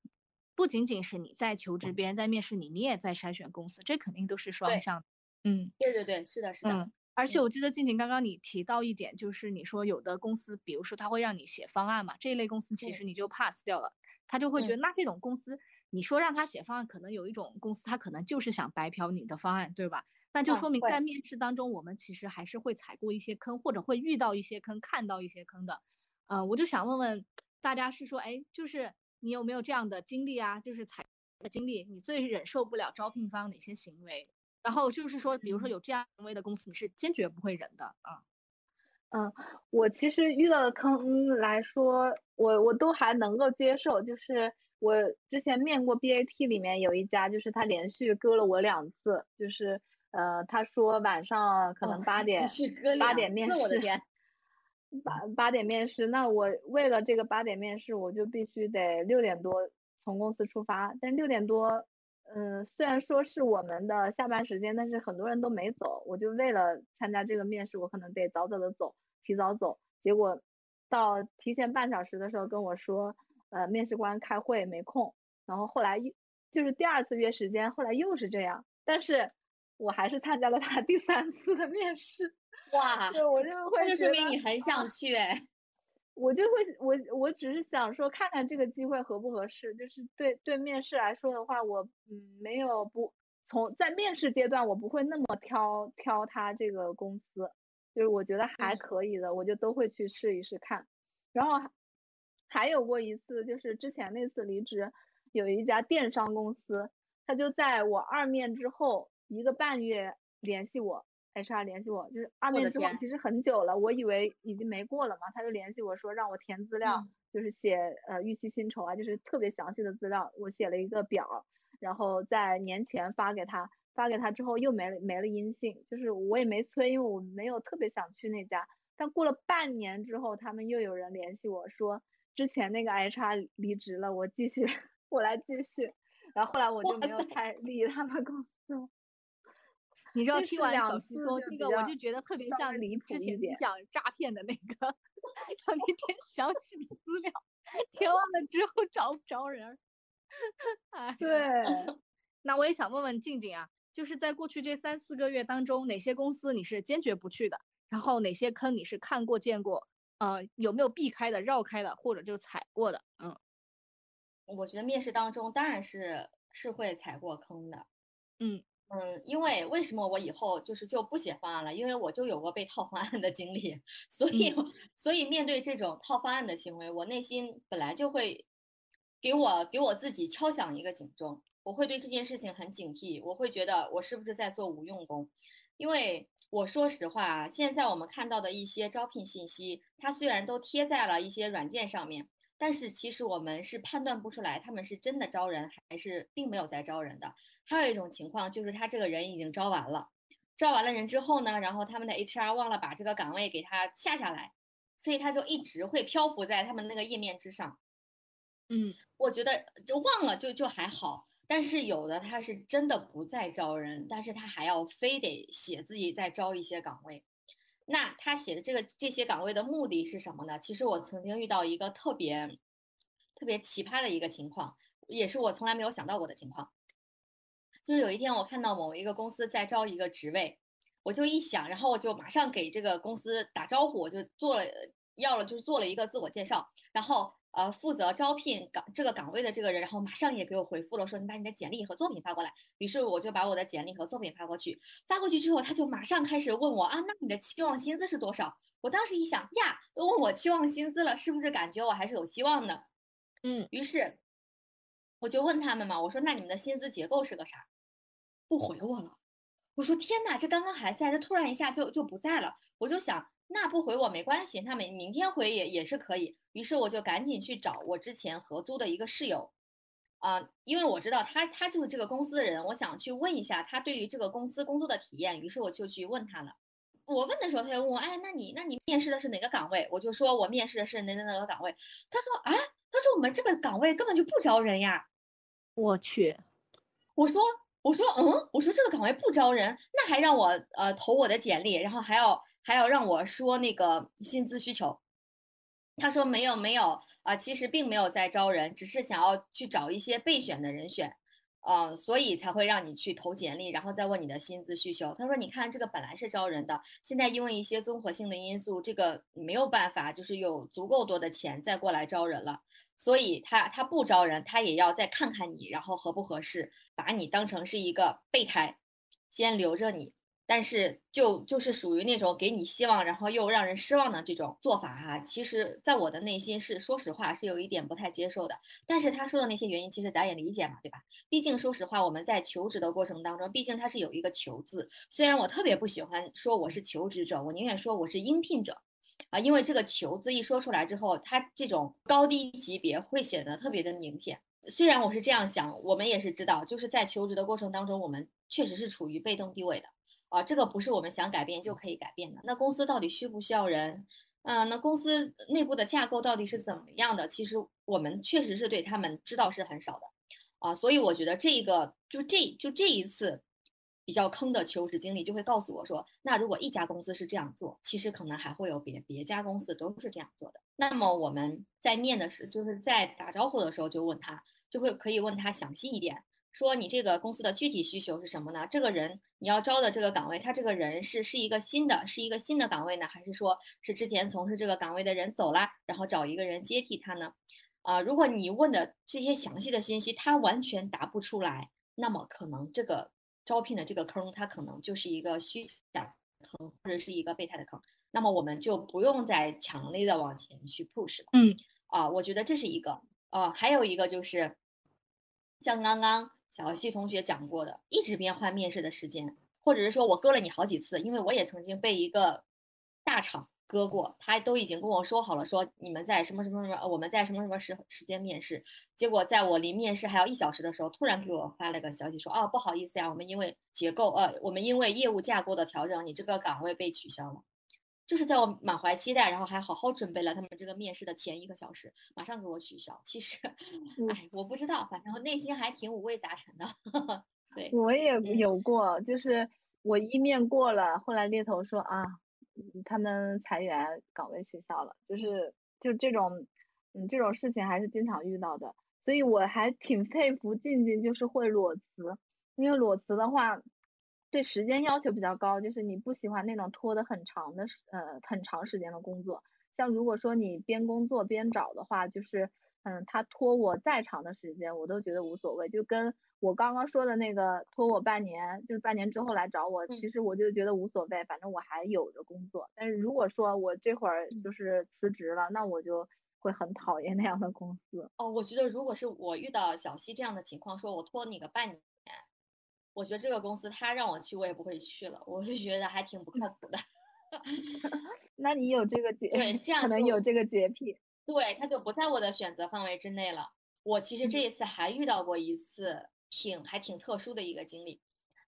不仅仅是你在求职，别人在面试你，你也在筛选公司，这肯定都是双向。嗯，对对对，是的，是的。而且我记得静静刚刚你提到一点，就是你说有的公司，比如说他会让你写方案嘛，这一类公司其实你就 pass 掉了，他就会觉得那这种公司，你说让他写方案，可能有一种公司他可能就是想白嫖你的方案，对吧？那就说明在面试当中，我们其实还是会踩过一些坑，或者会遇到一些坑，看到一些坑的。呃，我就想问问大家，是说，哎，就是你有没有这样的经历啊？就是踩的经历，你最忍受不了招聘方哪些行为？然后就是说，比如说有这样行为的公司，你是坚决不会忍的啊。嗯，我其实遇到的坑来说，我我都还能够接受。就是我之前面过 BAT 里面有一家，就是他连续割了我两次，就是呃，他说晚上可能八点八点面试，我的天，八八点面试，那我为了这个八点面试，我就必须得六点多从公司出发，但是六点多。嗯，虽然说是我们的下班时间，但是很多人都没走。我就为了参加这个面试，我可能得早早的走，提早走。结果到提前半小时的时候跟我说，呃，面试官开会没空。然后后来又就是第二次约时间，后来又是这样。但是我还是参加了他第三次的面试。哇，对我就会，那就说明你很想去哎。我就会，我我只是想说，看看这个机会合不合适。就是对对面试来说的话，我嗯没有不从在面试阶段，我不会那么挑挑他这个公司，就是我觉得还可以的，我就都会去试一试看。然后还有过一次，就是之前那次离职，有一家电商公司，他就在我二面之后一个半月联系我。HR 联系我，就是二面之后其实很久了，我以为已经没过了嘛，他就联系我说让我填资料，就是写呃预期薪酬啊，就是特别详细的资料，我写了一个表，然后在年前发给他，发给他之后又没了没了音信，就是我也没催，因为我没有特别想去那家，但过了半年之后，他们又有人联系我说之前那个 HR 离职了，我继续 我来继续，然后后来我就没有太理他们公司。你知道听完小西说这个，我就觉得特别像离之前你讲诈骗的那个，让你填详细的资料，填完了之后找不着人。哎，对。那我也想问问静静啊，就是在过去这三四个月当中，哪些公司你是坚决不去的？然后哪些坑你是看过见过？呃，有没有避开的、绕开的，或者就踩过的？嗯，我觉得面试当中当然是是会踩过坑的。嗯。嗯，因为为什么我以后就是就不写方案了？因为我就有过被套方案的经历，所以所以面对这种套方案的行为，我内心本来就会给我给我自己敲响一个警钟，我会对这件事情很警惕，我会觉得我是不是在做无用功？因为我说实话啊，现在我们看到的一些招聘信息，它虽然都贴在了一些软件上面。但是其实我们是判断不出来他们是真的招人还是并没有在招人的。还有一种情况就是他这个人已经招完了，招完了人之后呢，然后他们的 HR 忘了把这个岗位给他下下来，所以他就一直会漂浮在他们那个页面之上。嗯，我觉得就忘了就就还好，但是有的他是真的不再招人，但是他还要非得写自己在招一些岗位。那他写的这个这些岗位的目的是什么呢？其实我曾经遇到一个特别特别奇葩的一个情况，也是我从来没有想到过的情况。就是有一天我看到某一个公司在招一个职位，我就一想，然后我就马上给这个公司打招呼，我就做了要了，就是做了一个自我介绍，然后。呃，负责招聘岗这个岗位的这个人，然后马上也给我回复了，说你把你的简历和作品发过来。于是我就把我的简历和作品发过去，发过去之后，他就马上开始问我啊，那你的期望薪资是多少？我当时一想呀，都问我期望薪资了，是不是感觉我还是有希望的？嗯，于是我就问他们嘛，我说那你们的薪资结构是个啥？不回我了。我说天哪，这刚刚还在，这突然一下就就不在了。我就想，那不回我没关系，那明明天回也也是可以。于是我就赶紧去找我之前合租的一个室友，啊，因为我知道他他就是这个公司的人，我想去问一下他对于这个公司工作的体验。于是我就去问他了。我问的时候，他就问我，哎，那你那你面试的是哪个岗位？我就说我面试的是哪哪哪个岗位。他说啊，他说我们这个岗位根本就不招人呀。我去，我说。我说嗯，我说这个岗位不招人，那还让我呃投我的简历，然后还要还要让我说那个薪资需求。他说没有没有啊，其实并没有在招人，只是想要去找一些备选的人选，嗯，所以才会让你去投简历，然后再问你的薪资需求。他说你看这个本来是招人的，现在因为一些综合性的因素，这个没有办法，就是有足够多的钱再过来招人了。所以他他不招人，他也要再看看你，然后合不合适，把你当成是一个备胎，先留着你。但是就就是属于那种给你希望，然后又让人失望的这种做法哈。其实，在我的内心是说实话是有一点不太接受的。但是他说的那些原因，其实咱也理解嘛，对吧？毕竟说实话，我们在求职的过程当中，毕竟他是有一个求字。虽然我特别不喜欢说我是求职者，我宁愿说我是应聘者。啊，因为这个“求”字一说出来之后，它这种高低级别会显得特别的明显。虽然我是这样想，我们也是知道，就是在求职的过程当中，我们确实是处于被动地位的。啊，这个不是我们想改变就可以改变的。那公司到底需不需要人？嗯，那公司内部的架构到底是怎么样的？其实我们确实是对他们知道是很少的。啊，所以我觉得这个就这就这一次。比较坑的求职经历就会告诉我说，那如果一家公司是这样做，其实可能还会有别别家公司都是这样做的。那么我们在面的时，就是在打招呼的时候就问他，就会可以问他详细一点，说你这个公司的具体需求是什么呢？这个人你要招的这个岗位，他这个人是是一个新的，是一个新的岗位呢，还是说是之前从事这个岗位的人走了，然后找一个人接替他呢？啊，如果你问的这些详细的信息他完全答不出来，那么可能这个。招聘的这个坑，它可能就是一个虚假坑，或者是一个备胎的坑。那么我们就不用再强烈的往前去 push 了。嗯，啊，我觉得这是一个。啊，还有一个就是，像刚刚小西同学讲过的，一直变换面试的时间，或者是说我割了你好几次，因为我也曾经被一个大厂。割过，他都已经跟我说好了，说你们在什么什么什么，我们在什么什么时时间面试。结果在我离面试还有一小时的时候，突然给我发了个消息说，哦，不好意思呀，我们因为结构，呃，我们因为业务架构的调整，你这个岗位被取消了。就是在我满怀期待，然后还好好准备了他们这个面试的前一个小时，马上给我取消。其实，哎，我不知道，反正内心还挺五味杂陈的。对，我也有过，就是我一面过了，后来猎头说啊。他们裁员，岗位取消了，就是就这种，嗯，这种事情还是经常遇到的，所以我还挺佩服静静，就是会裸辞，因为裸辞的话，对时间要求比较高，就是你不喜欢那种拖得很长的，呃，很长时间的工作，像如果说你边工作边找的话，就是。嗯，他拖我再长的时间，我都觉得无所谓。就跟我刚刚说的那个拖我半年，就是半年之后来找我，其实我就觉得无所谓，反正我还有着工作。但是如果说我这会儿就是辞职了，那我就会很讨厌那样的公司。哦，我觉得如果是我遇到小西这样的情况，说我拖你个半年，我觉得这个公司他让我去，我也不会去了。我就觉得还挺不靠谱的。那你有这个洁对，这样可能有这个洁癖。对，他就不在我的选择范围之内了。我其实这一次还遇到过一次挺还挺特殊的一个经历，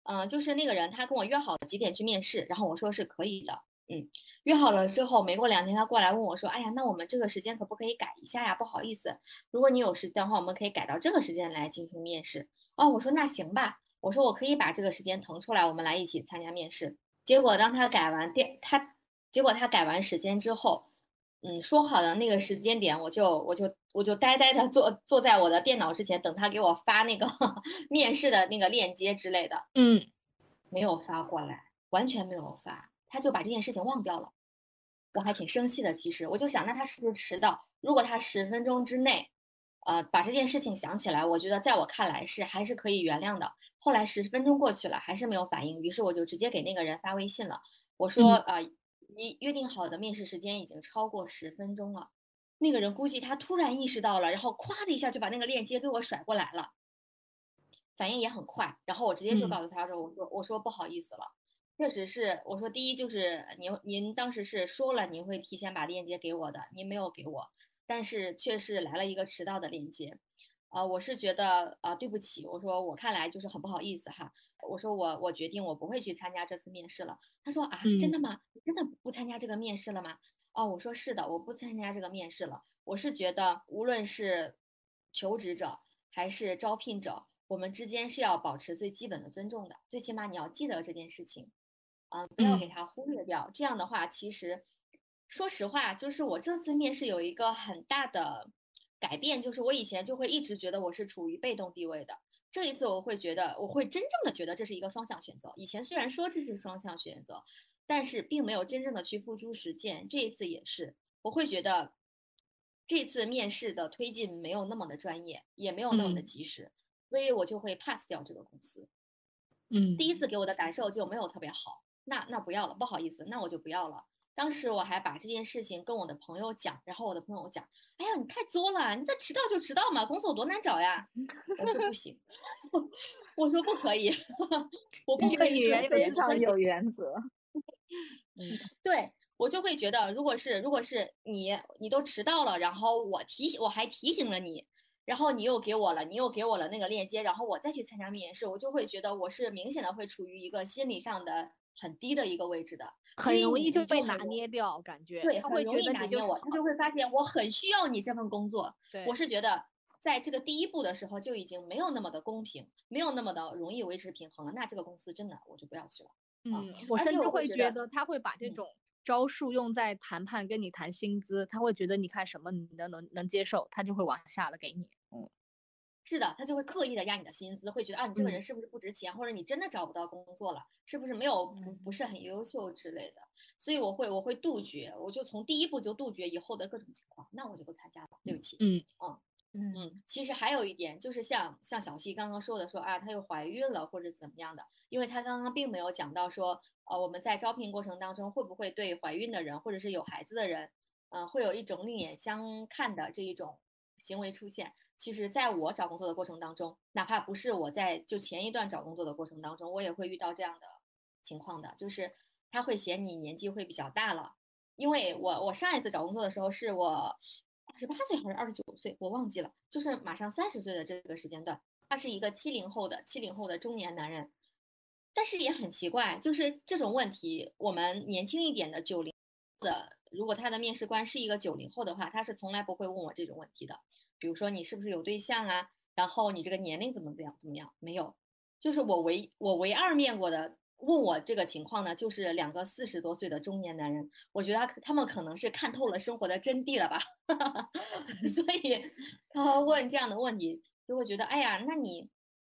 嗯，就是那个人他跟我约好了几点去面试，然后我说是可以的，嗯，约好了之后没过两天他过来问我说，哎呀，那我们这个时间可不可以改一下呀？不好意思，如果你有时间的话，我们可以改到这个时间来进行面试。哦，我说那行吧，我说我可以把这个时间腾出来，我们来一起参加面试。结果当他改完电他，结果他改完时间之后。嗯，说好的那个时间点，我就我就我就呆呆的坐坐在我的电脑之前，等他给我发那个 面试的那个链接之类的。嗯，没有发过来，完全没有发，他就把这件事情忘掉了。我还挺生气的，其实我就想，那他是不是迟到？如果他十分钟之内，呃，把这件事情想起来，我觉得在我看来是还是可以原谅的。后来十分钟过去了，还是没有反应，于是我就直接给那个人发微信了，我说，呃。你约定好的面试时间已经超过十分钟了，那个人估计他突然意识到了，然后咵的一下就把那个链接给我甩过来了，反应也很快。然后我直接就嗯告诉他说：“我说我说不好意思了，确实是我说第一就是您您当时是说了您会提前把链接给我的，您没有给我，但是却是来了一个迟到的链接。”呃，我是觉得啊、对不起，我说我看来就是很不好意思哈，我说我我决定我不会去参加这次面试了。他说啊，真的吗？你真的不参加这个面试了吗？哦，我说是的，我不参加这个面试了。我是觉得无论是求职者还是招聘者，我们之间是要保持最基本的尊重的，最起码你要记得这件事情，啊、不要给嗯它忽略掉。这样的话，其实说实话，就是我这次面试有一个很大的改变，就是我以前就会一直觉得我是处于被动地位的，这一次我会觉得，我会真正的觉得这是一个双向选择。以前虽然说这是双向选择，但是并没有真正的去付诸实践。这一次也是，我会觉得这次面试的推进没有那么的专业，也没有那么的嗯及时，所以我就会 pass 掉这个公司。嗯第一次给我的感受就没有特别好，那那不要了，不好意思，那我就不要了。当时我还把这件事情跟我的朋友讲，然后我的朋友讲，哎呀，你太作了，你再迟到就迟到嘛，工作有多难找呀？我说不行，我说不可以，我不可以这么女人有点非常有原则。对我就会觉得，如果是如果是你你都迟到了，然后我提醒我还提醒了你，然后你又给我了，你又给我了那个链接，然后我再去参加面试，我就会觉得我是明显的会处于一个心理上的很低的一个位置的，很容易就被拿捏掉，感觉对，他会觉得你就是拿捏我，他就会发现我很需要你这份工作。对我是觉得，在这个第一步的时候就已经没有那么的公平，没有那么的容易维持平衡了。那这个公司真的我就不要去了。嗯，我而甚至且我会觉得他会把这嗯种招数用在谈判，跟你谈薪资，他会觉得你看什么你能能能接受，他就会往下了给你。嗯是的，他就会刻意的压你的薪资，会觉得啊，你这个嗯人是不是不值钱，或者你真的找不到工作了，是不是没有不不是很优秀之类的。所以我会我会杜绝，我就从第一步就杜绝以后的各种情况，那我就不参加了，对不起。嗯嗯嗯，其实还有一点就是像像小西刚刚说的说啊，她又怀孕了或者怎么样的，因为她刚刚并没有讲到说，呃，我们在招聘过程当中会不会对怀孕的人或者是有孩子的人，呃，会有一种另眼相看的这一种行为出现。其实，在我找工作的过程当中，哪怕不是我在就前一段找工作的过程当中，我也会遇到这样的情况的，就是他会嫌你年纪会比较大了，因为我我上一次找工作的时候是我二十八岁还是二十九岁，我忘记了，就是马上三十岁的这个时间段。他是一个七零后的七零后的中年男人，但是也很奇怪，就是这种问题，我们年轻一点的九零的，如果他的面试官是一个九零后的话，他是从来不会问我这种问题的。比如说你是不是有对象啊？然后你这个年龄怎么怎样怎么样？没有，就是我唯我唯二面过的问我这个情况呢，就是两个四十多岁的中年男人，我觉得他他们可能是看透了生活的真谛了吧，所以他问这样的问题，就会觉得，哎呀，那你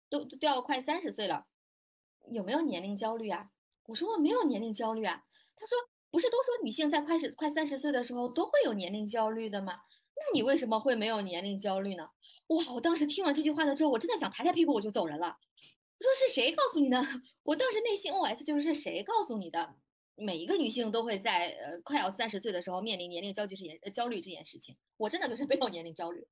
都都要快三十岁了，有没有年龄焦虑啊？我说我没有年龄焦虑啊。他说不是都说女性在快十快三十岁的时候都会有年龄焦虑的吗？那你为什么会没有年龄焦虑呢？哇！我当时听完这句话的之后，我真的想抬抬屁股我就走人了。我说是谁告诉你的？我当时内心 OS 就是是谁告诉你的？每一个女性都会在呃快要三十岁的时候面临年龄焦虑这件呃焦虑这件事情。我真的就是没有年龄焦虑，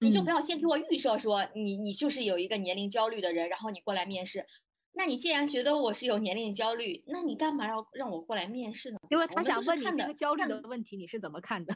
你就不嗯要先给我预设说你你就是有一个年龄焦虑的人，然后你过来面试。那你既然觉得我是有年龄焦虑，那你干嘛要让我过来面试呢？因为他想问你的这个焦虑的问题你是怎么看的？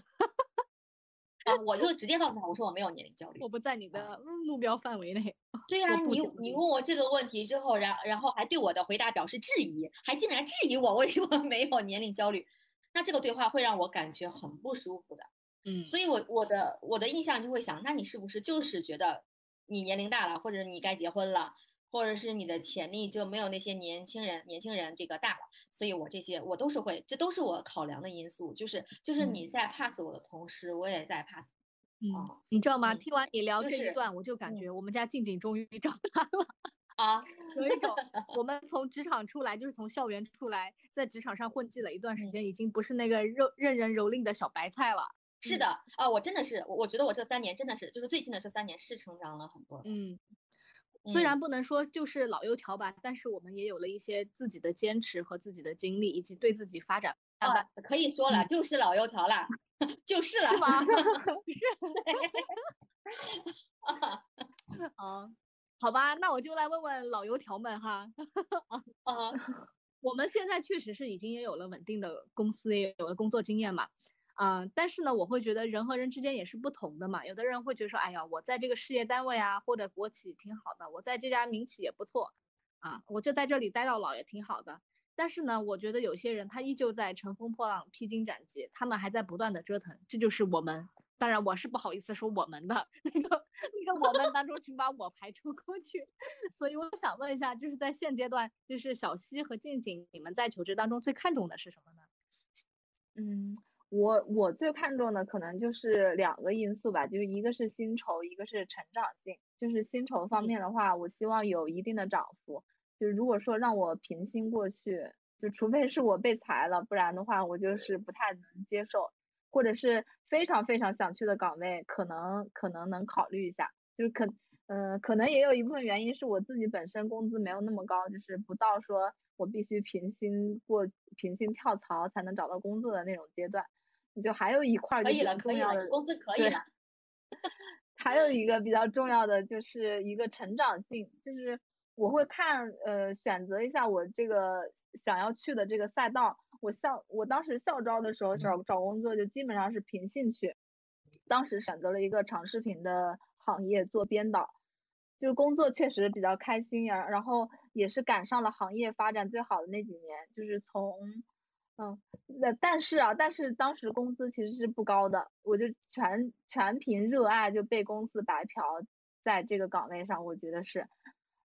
啊，我就直接告诉他，我说我没有年龄焦虑我。不在你的目标范围内。对呀、你你问我这个问题之后，然然后还对我的回答表示质疑，还竟然质疑我为什么 没有年龄焦虑，那这个对话会让我感觉很不舒服的。嗯所以我我的我的印象就会想，那你是不是就是觉得你年龄大了，或者你该结婚了，或者是你的潜力就没有那些年轻人年轻人这个大了？所以我这些我都是会，这都是我考量的因素，就是就是你在 pass 我的同时，我也在 pass。嗯啊，你知道吗？嗯听完你聊这一段，我就感嗯觉我们家静静终于长大了。啊，有一种我们从职场出来，就是从校园出来，在职场上混迹了一段时嗯间，已经不是那个任任人蹂躏的小白菜了。嗯是的啊，我真的是，我我觉得我这三年真的是，就是最近的这三年是成长了很多。嗯，虽嗯然不能说就是老油条吧，但是我们也有了一些自己的坚持和自己的经历，以及对自己发展可以说了，嗯就是老油条了，就是了，是吗？是。啊啊，好吧，那我就来问问老油条们哈。啊，我们现在确实是已经也有了稳定的公司，也有了工作经验嘛。啊、但是呢，我会觉得人和人之间也是不同的嘛。有的人会觉得说，哎呀，我在这个事业单位啊，或者国企挺好的，我在这家民企也不错，啊，我就在这里待到老也挺好的。但是呢，我觉得有些人他依旧在乘风破浪、披荆斩棘，他们还在不断的折腾，这就是我们。当然，我是不好意思说我们的 那个那个我们当中，请把我排除过去。所以我想问一下，就是在现阶段，就是小西和静静，你们在求职当中最看重的是什么呢？嗯，我我最看重的可能就是两个因素吧，就是一个是薪酬，一个是成长性。就是薪酬方嗯面的话，我希望有一定的涨幅。就如果说让我平薪过去，就除非是我被裁了，不然的话我就是不太能接受，或者是非常非常想去的岗位，可能可能能考虑一下。就是可嗯、可能也有一部分原因是我自己本身工资没有那么高，就是不到说我必须平薪过平薪跳槽才能找到工作的那种阶段。就还有一块可以了，可以了，工资可以对了，还有一个比较重要的就是一个成长性，就是我会看呃选择一下我这个想要去的这个赛道。我校我当时校招的时候找找工作就基本上是凭兴趣，当时选择了一个长视频的行业做编导，就是工作确实比较开心呀，然后也是赶上了行业发展最好的那几年，就是从嗯，那但是啊，但是当时工资其实是不高的，我就全全凭热爱就被公司白嫖在这个岗位上，我觉得是。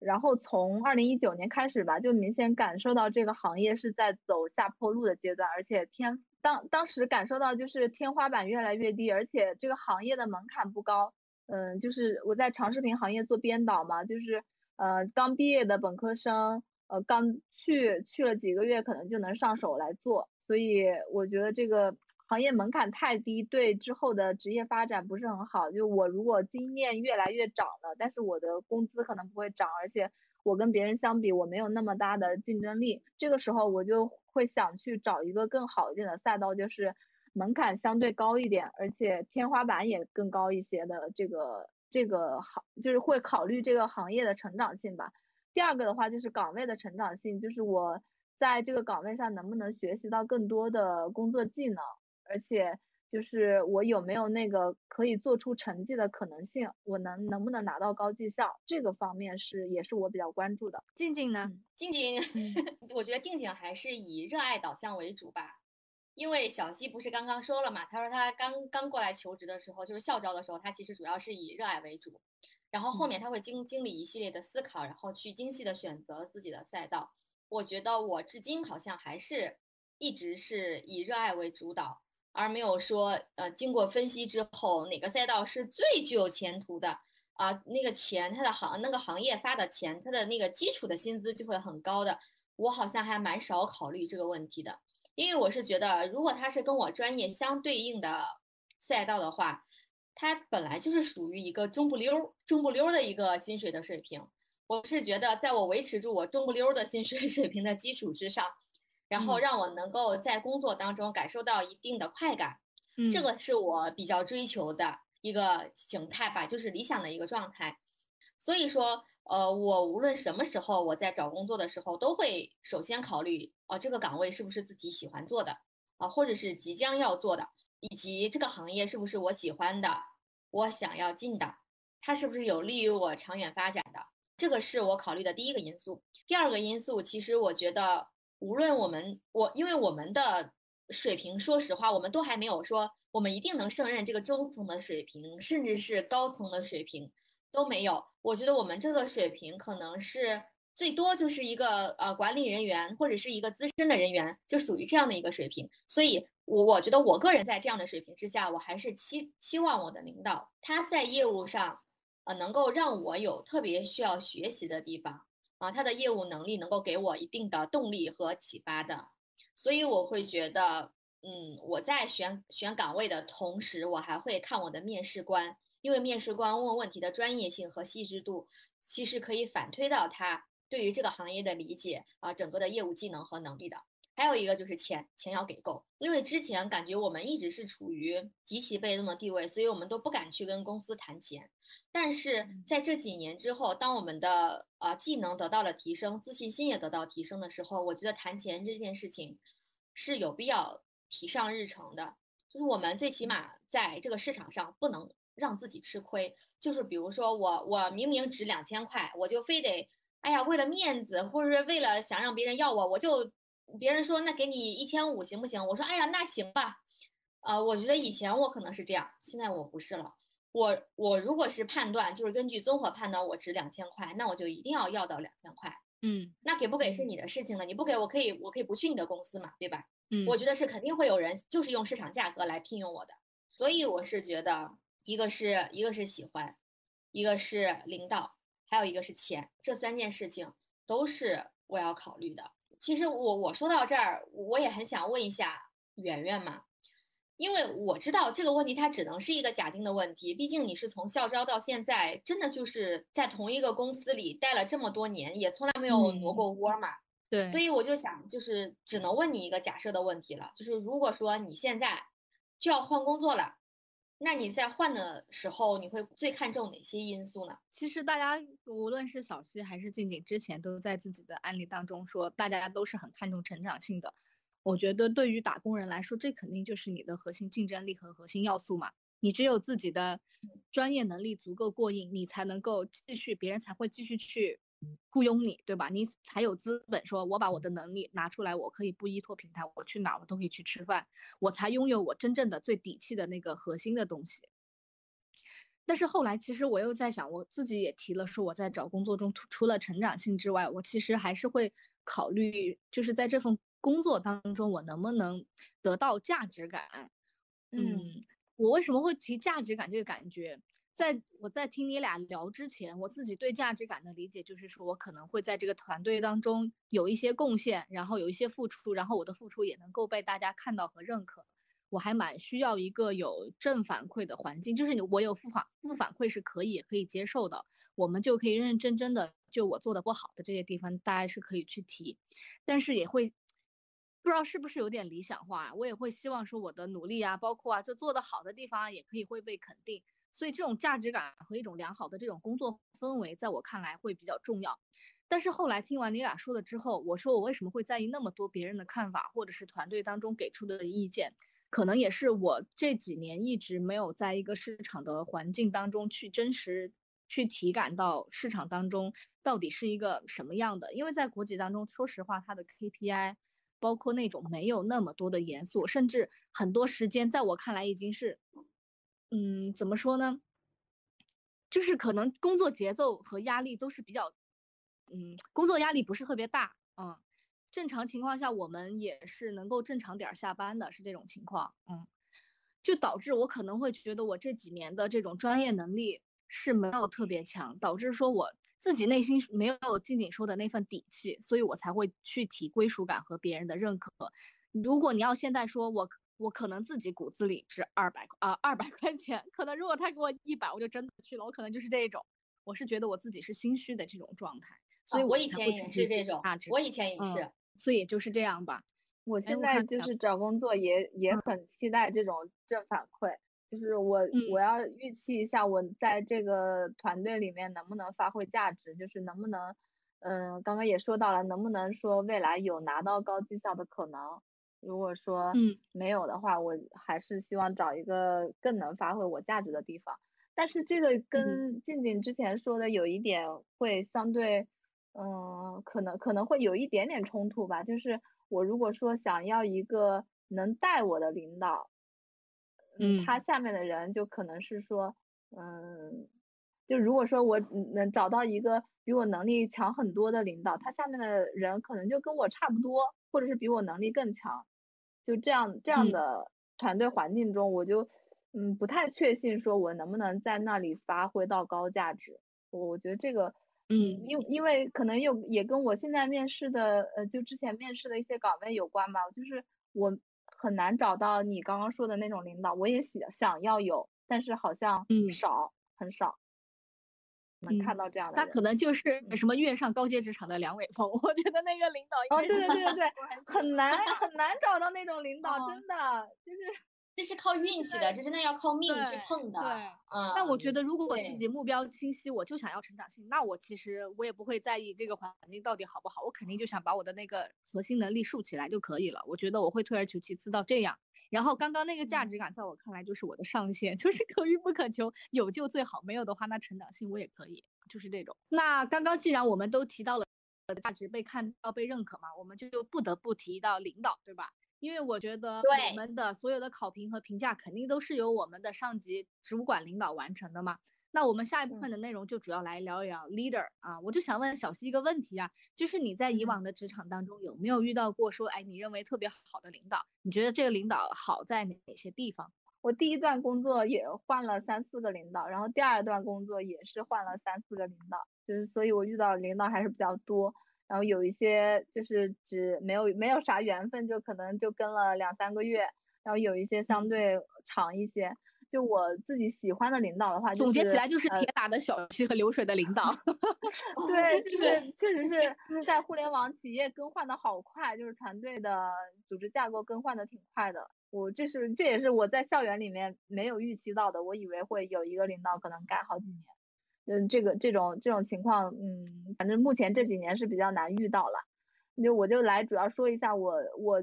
然后从二零一九年开始吧，就明显感受到这个行业是在走下坡路的阶段，而且天当当时感受到就是天花板越来越低，而且这个行业的门槛不高。嗯，就是我在长视频行业做编导嘛，就是呃刚毕业的本科生，呃刚去去了几个月，可能就能上手来做，所以我觉得这个行业门槛太低，对之后的职业发展不是很好。就我如果经验越来越长了，但是我的工资可能不会涨，而且我跟别人相比，我没有那么大的竞争力，这个时候我就会想去找一个更好一点的赛道，就是门槛相对高一点，而且天花板也更高一些的这个这个行，就是会考虑这个行业的成长性吧。第二个的话就是岗位的成长性，就是我在这个岗位上能不能学习到更多的工作技能，而且就是我有没有那个可以做出成绩的可能性，我能能不能拿到高绩效，这个方面是也是我比较关注的。静静呢？静静，嗯 我觉得静静还是以热爱导向为主吧。因为小西不是刚刚说了嘛，他说他刚刚过来求职的时候，就是校招的时候，他其实主要是以热爱为主，然后后面他会经经历一系列的思考，然后去精细的选择自己的赛道。我觉得我至今好像还是一直是以热爱为主导，而没有说呃经过分析之后哪个赛道是最具有前途的啊、那个钱它的行那个行业发的钱，它的那个基础的薪资就会很高的。我好像还蛮少考虑这个问题的，因为我是觉得如果它是跟我专业相对应的赛道的话，它本来就是属于一个中不溜儿中不溜儿的一个薪水的水平。我是觉得，在我维持住我中不溜儿的薪水 水平的基础之上，然后嗯让我能够在工作当中感受到一定的快感，嗯，这个是我比较追求的一个形态吧，就是理想的一个状态。所以说，呃，我无论什么时候我在找工作的时候，都会首先考虑，哦、这个岗位是不是自己喜欢做的，啊、或者是即将要做的，以及这个行业是不是我喜欢的，我想要进的，它是不是有利于我长远发展的，这个是我考虑的第一个因素。第二个因素，其实我觉得，无论我们我，因为我们的水平，说实话，我们都还没有说我们一定能胜任这个中层的水平，甚至是高层的水平都没有。我觉得我们这个水平可能是最多就是一个呃管理人员或者是一个资深的人员，就属于这样的一个水平。所以我我觉得我个人在这样的水平之下，我还是期期望我的领导他在业务上呃能够让我有特别需要学习的地方啊，他的业务能力能够给我一定的动力和启发的。所以我会觉得，嗯，我在选选岗位的同时，我还会看我的面试官，因为面试官问问题的专业性和细致度，其实可以反推到他对于这个行业的理解啊，整个的业务技能和能力的。还有一个就是钱，钱要给够，因为之前感觉我们一直是处于极其被动的地位，所以我们都不敢去跟公司谈钱。但是在这几年之后，当我们的呃技能得到了提升，自信心也得到提升的时候，我觉得谈钱这件事情是有必要提上日程的。就是我们最起码在这个市场上不能让自己吃亏。就是比如说我我明明值两千块，我就非得哎呀为了面子，或者是为了想让别人要我，我就。别人说那给你一千五行不行？我说哎呀那行吧，呃，我觉得以前我可能是这样，现在我不是了。我我如果是判断，就是根据综合判断我值两千块，那我就一定要要到两千块。嗯，那给不给是你的事情了，你不给我可以我可以不去你的公司嘛，对吧？嗯，我觉得是肯定会有人就是用市场价格来聘用我的，所以我是觉得一个是一个是喜欢，一个是领导，还有一个是钱，这三件事情都是我要考虑的。其实我我说到这儿，我也很想问一下圆圆嘛，因为我知道这个问题它只能是一个假定的问题，毕竟你是从校招到现在，真的就是在同一个公司里待了这么多年，也从来没有挪过窝嘛。对，所以我就想，就是只能问你一个假设的问题了，就是如果说你现在就要换工作了。那你在换的时候，你会最看重哪些因素呢？其实大家无论是小溪还是静静，之前都在自己的案例当中说，大家都是很看重成长性的。我觉得对于打工人来说，这肯定就是你的核心竞争力和核心要素嘛。你只有自己的专业能力足够过硬，你才能够继续，别人才会继续去。雇佣你，对吧？你才有资本说，我把我的能力拿出来，我可以不依托平台，我去哪我都可以去吃饭，我才拥有我真正的最底气的那个核心的东西。但是后来，其实我又在想，我自己也提了，说我在找工作中，除了成长性之外，我其实还是会考虑，就是在这份工作当中，我能不能得到价值感。嗯，我为什么会提价值感这个感觉？在我在听你俩聊之前，我自己对价值感的理解就是说，我可能会在这个团队当中有一些贡献，然后有一些付出，然后我的付出也能够被大家看到和认可。我还蛮需要一个有正反馈的环境，就是我有负反负反馈是可以可以接受的，我们就可以认认真真的就我做的不好的这些地方，大家是可以去提，但是也会不知道是不是有点理想化，我也会希望说我的努力啊，包括啊，就做的好的地方也可以会被肯定。所以这种价值感和一种良好的这种工作氛围，在我看来会比较重要。但是后来听完你俩说了之后，我说我为什么会在意那么多别人的看法，或者是团队当中给出的意见？可能也是我这几年一直没有在一个市场的环境当中去真实去体感到市场当中到底是一个什么样的。因为在国企当中，说实话，它的 KPI 包括那种没有那么多的严肃，甚至很多时间在我看来已经是。嗯，怎么说呢？就是可能工作节奏和压力都是比较，嗯，工作压力不是特别大，嗯，正常情况下我们也是能够正常点下班的，是这种情况，嗯，就导致我可能会觉得我这几年的这种专业能力是没有特别强，导致说我自己内心没有静静说的那份底气，所以我才会去提归属感和别人的认可。如果你要现在说我。我可能自己骨子里值二百啊，二百块钱。可能如果他给我一百，我就真的去了。我可能就是这种，我是觉得我自己是心虚的这种状态。所以我以前也是这种，我以前也是，所以就是这样吧。我现在就是找工作也也很期待这种正反馈，就是我我要预期一下我在这个团队里面能不能发挥价值，就是能不能，嗯，刚刚也说到了，能不能说未来有拿到高绩效的可能。如果说嗯没有的话，我还是希望找一个更能发挥我价值的地方。但是这个跟静静之前说的有一点会相对，嗯，可能可能会有一点点冲突吧。就是我如果说想要一个能带我的领导，嗯，他下面的人就可能是说，嗯，就如果说我能找到一个比我能力强很多的领导，他下面的人可能就跟我差不多，或者是比我能力更强。就这样这样的团队环境中，我就嗯不太确信说我能不能在那里发挥到高价值。我我觉得这个嗯，因因为可能有也跟我现在面试的呃就之前面试的一些岗位有关吧。就是我很难找到你刚刚说的那种领导，我也想想要有，但是好像少很少。能看到这样的人。他可能就是什么跃上高阶职场的梁伟峰，我觉得那个领导哦，对对对对对，很难很难找到那种领导，真的就是这是靠运气的，这真的要靠命去碰的。对，嗯。但我觉得，如果我自己目标清晰，我就想要成长性，那我其实我也不会在意这个环境到底好不好，我肯定就想把我的那个核心能力竖起来就可以了。我觉得我会退而求其次到这样。然后刚刚那个价值感，在我看来就是我的上限，就是可遇不可求，有就最好，没有的话，那成长性我也可以，就是这种。那刚刚既然我们都提到了价值被看到、被认可嘛，我们就不得不提到领导，对吧？因为我觉得我们的所有的考评和评价肯定都是由我们的上级主管领导完成的嘛。那我们下一部分的内容就主要来聊一聊 leader 啊，我就想问小溪一个问题啊，就是你在以往的职场当中有没有遇到过说，哎，你认为特别好的领导？你觉得这个领导好在哪些地方？我第一段工作也换了三四个领导，然后第二段工作也是换了三四个领导，就是所以我遇到领导还是比较多。然后有一些就是只没有没有啥缘分，就可能就跟了两三个月。然后有一些相对长一些。就我自己喜欢的领导的话，总结起来就是铁打的小溪和流水的领导。对，就是确实是在互联网企业更换的好快，就是团队的组织架构更换的挺快的。我这是这也是我在校园里面没有预期到的，我以为会有一个领导可能干好几年。嗯，这个这种这种情况，嗯，反正目前这几年是比较难遇到了。就我就来主要说一下我我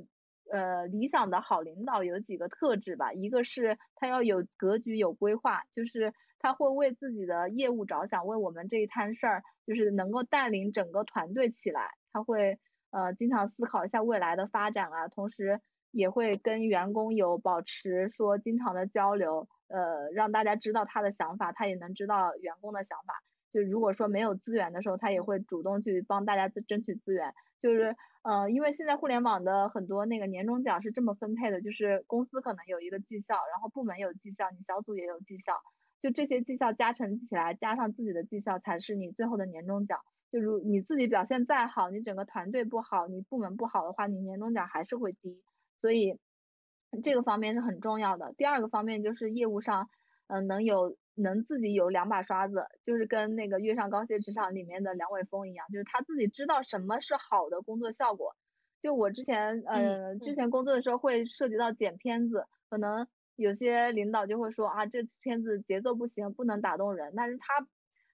呃理想的好领导有几个特质吧，一个是他要有格局有规划，就是他会为自己的业务着想，为我们这一摊事儿，就是能够带领整个团队起来。他会呃经常思考一下未来的发展啊，同时也会跟员工有保持说经常的交流。呃，让大家知道他的想法，他也能知道员工的想法。就如果说没有资源的时候，他也会主动去帮大家争取资源。就是，呃，因为现在互联网的很多那个年终奖是这么分配的，就是公司可能有一个绩效，然后部门有绩效，你小组也有绩效，就这些绩效加成起来，加上自己的绩效，才是你最后的年终奖。就如你自己表现再好，你整个团队不好，你部门不好的话，你年终奖还是会低。所以。这个方面是很重要的。第二个方面就是业务上，嗯，能有能自己有两把刷子，就是跟那个跃上高阶职场里面的梁伟峰一样，就是他自己知道什么是好的工作效果。就我之前，呃，之前工作的时候会涉及到剪片子，可能有些领导就会说啊，这片子节奏不行，不能打动人。但是他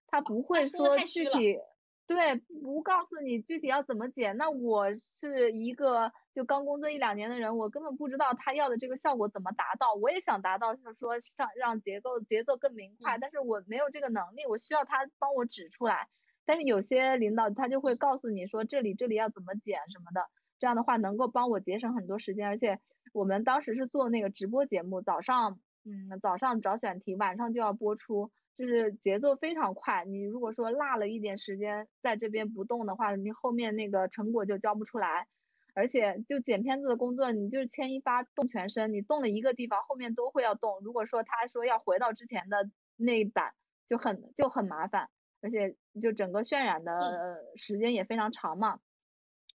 他不会说具体。对，不告诉你具体要怎么剪，那我是一个就刚工作一两年的人，我根本不知道他要的这个效果怎么达到。我也想达到，就是说让让结构节奏更明快，但是我没有这个能力，我需要他帮我指出来。但是有些领导他就会告诉你说这里这里要怎么剪什么的，这样的话能够帮我节省很多时间。而且我们当时是做那个直播节目，早上嗯早上找选题，晚上就要播出。就是节奏非常快，你如果说落了一点时间在这边不动的话，你后面那个成果就交不出来。而且就剪片子的工作，你就是牵一发动全身，你动了一个地方，后面都会要动。如果说他说要回到之前的那一版，就很就很麻烦，而且就整个渲染的时间也非常长嘛，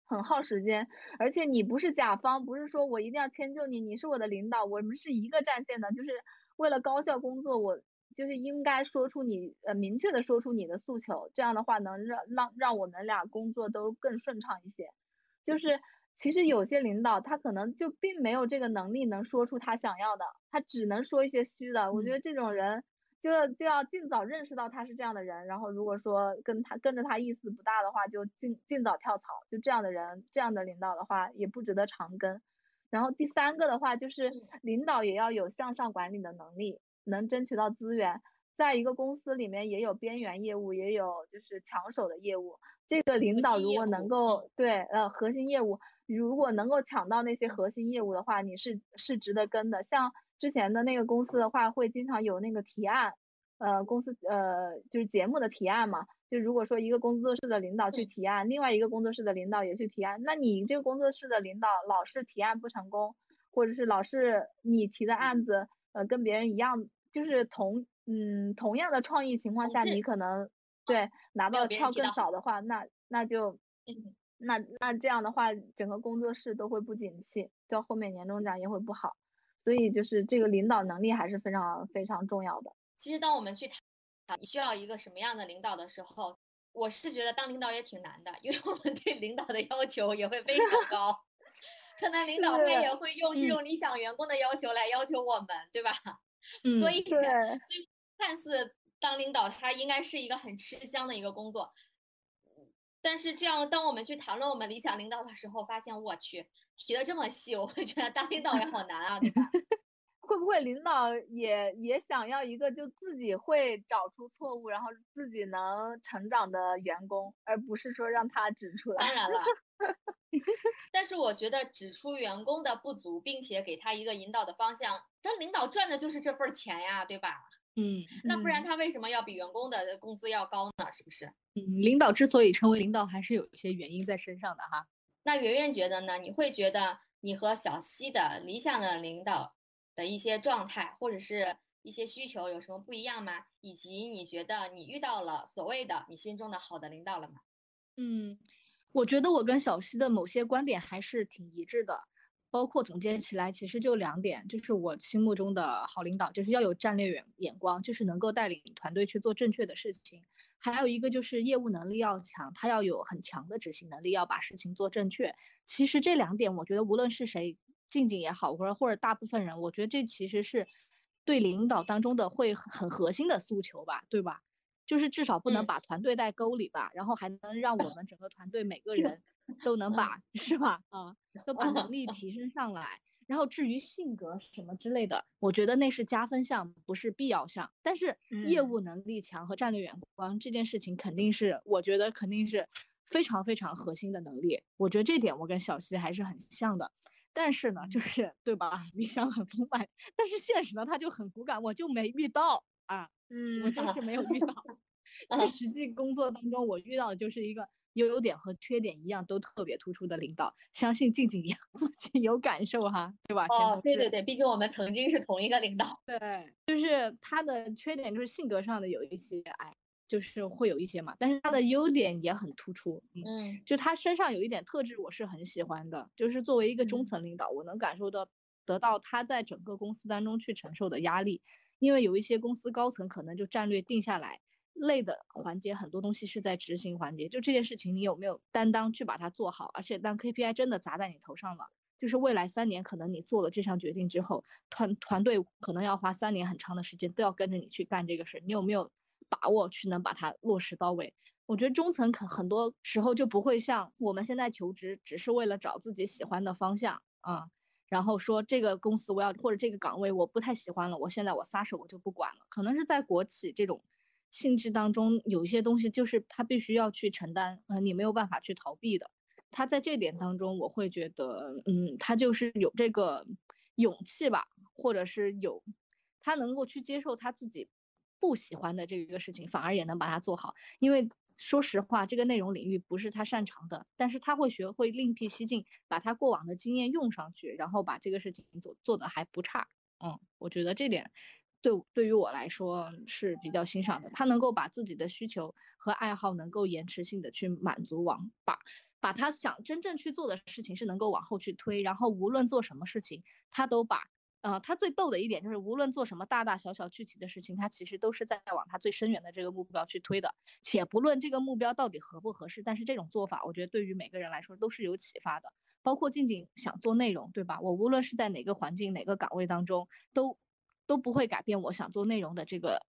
很耗时间。而且你不是甲方，不是说我一定要迁就你，你是我的领导，我们是一个战线的，就是为了高效工作，我。就是应该说出你呃明确的说出你的诉求，这样的话能让让让我们俩工作都更顺畅一些。就是其实有些领导他可能就并没有这个能力能说出他想要的，他只能说一些虚的。我觉得这种人就就要尽早认识到他是这样的人，然后如果说跟他跟着他意思不大的话，就尽尽早跳槽。就这样的人，这样的领导的话也不值得长跟。然后第三个的话就是领导也要有向上管理的能力。能争取到资源，在一个公司里面也有边缘业务，也有就是抢手的业务。这个领导如果能够对呃核心业务，如果能够抢到那些核心业务的话，你是是值得跟的。像之前的那个公司的话，会经常有那个提案，呃公司呃就是节目的提案嘛。就如果说一个工作室的领导去提案，另外一个工作室的领导也去提案，那你这个工作室的领导老是提案不成功，或者是老是你提的案子。呃，跟别人一样，就是同嗯同样的创意情况下，你可能对拿到的票更少的话，那那就那那这样的话，整个工作室都会不景气，到后面年终奖也会不好，所以就是这个领导能力还是非常非常重要的。其实当我们去谈你需要一个什么样的领导的时候，我是觉得当领导也挺难的，因为我们对领导的要求也会非常高，可能领导他也会用这嗯种理想员工的要求来要求我们，对吧？嗯所以，对所以看似当领导，他应该是一个很吃香的一个工作。但是这样，当我们去谈论我们理想领导的时候，发现我去提的这么细，我会觉得当领导也好难啊，对吧？会不会领导也也想要一个就自己会找出错误，然后自己能成长的员工，而不是说让他指出来？当然了，但是我觉得指出员工的不足，并且给他一个引导的方向，这领导赚的就是这份儿钱呀，对吧？嗯那不然嗯他为什么要比员工的工资要高呢？是不是？嗯，领导之所以成为领导，还是有一些原因在身上的哈。那圆圆觉得呢？你会觉得你和小西的理想的领导的一些状态，或者是一些需求有什么不一样吗？以及你觉得你遇到了所谓的你心中的好的领导了吗？嗯，我觉得我跟小溪的某些观点还是挺一致的，包括总结起来其实就两点，就是我心目中的好领导，就是要有战略眼眼光，就是能够带领团队去做正确的事情，还有一个就是业务能力要强，他要有很强的执行能力，要把事情做正确。其实这两点，我觉得无论是谁，静静也好，或者或者大部分人，我觉得这其实是对领导当中的会很很核心的诉求吧，对吧？就是至少不能嗯把团队带沟里吧，然后还能让我们整个团队每个人都能把是吧？啊，都把能力 提升上来。然后至于性格什么之类的，我觉得那是加分项，不是必要项。但是业嗯务能力强和战略眼光这件事情，肯定是我觉得肯定是非常非常核心的能力。我觉得这点我跟小西还是很像的。但是呢，就是对吧？理想很丰满，但是现实呢，他就很骨感，我就没遇到啊。嗯，我就是没有遇到。在实际工作当中，我遇到的就是一个优点和缺点一样都特别突出的领导，相信静静也 自己有感受哈，对吧？哦，对对对，毕竟我们曾经是同一个领导。对，就是他的缺点就是性格上的有一些，哎，就是会有一些嘛，但是他的优点也很突出，嗯，嗯就他身上有一点特质，我是很喜欢的，就是作为一个中嗯层领导，我能感受到得到他在整个公司当中去承受的压力，因为有一些公司高层可能就战略定下来。累的环节很多东西是在执行环节，就这件事情你有没有担当去把它做好？而且当 KPI 真的砸在你头上了，就是未来三年可能你做了这项决定之后，团团队可能要花三年很长的时间都要跟着你去干这个事，你有没有把握去能把它落实到位？我觉得中层可很多时候就不会像我们现在求职，只是为了找自己喜欢的方向啊、然后说这个公司我要或者这个岗位我不太喜欢了，我现在我撒手我就不管了。可能是在国企这种性质当中，有一些东西就是他必须要去承担，呃，你没有办法去逃避的。他在这点当中，我会觉得，嗯，他就是有这个勇气吧，或者是有他能够去接受他自己不喜欢的这个事情，反而也能把它做好。因为说实话，这个内容领域不是他擅长的，但是他会学会另辟蹊径，把他过往的经验用上去，然后把这个事情做做得还不差。嗯，我觉得这点对对于我来说是比较欣赏的。他能够把自己的需求和爱好能够延迟性的去满足，往把把他想真正去做的事情是能够往后去推，然后无论做什么事情，他都把。呃，他最逗的一点就是，无论做什么大大小小具体的事情，他其实都是在往他最深远的这个目标去推的。且不论这个目标到底合不合适，但是这种做法，我觉得对于每个人来说都是有启发的。包括静静想做内容，对吧？我无论是在哪个环境、哪个岗位当中，都都不会改变我想做内容的这个，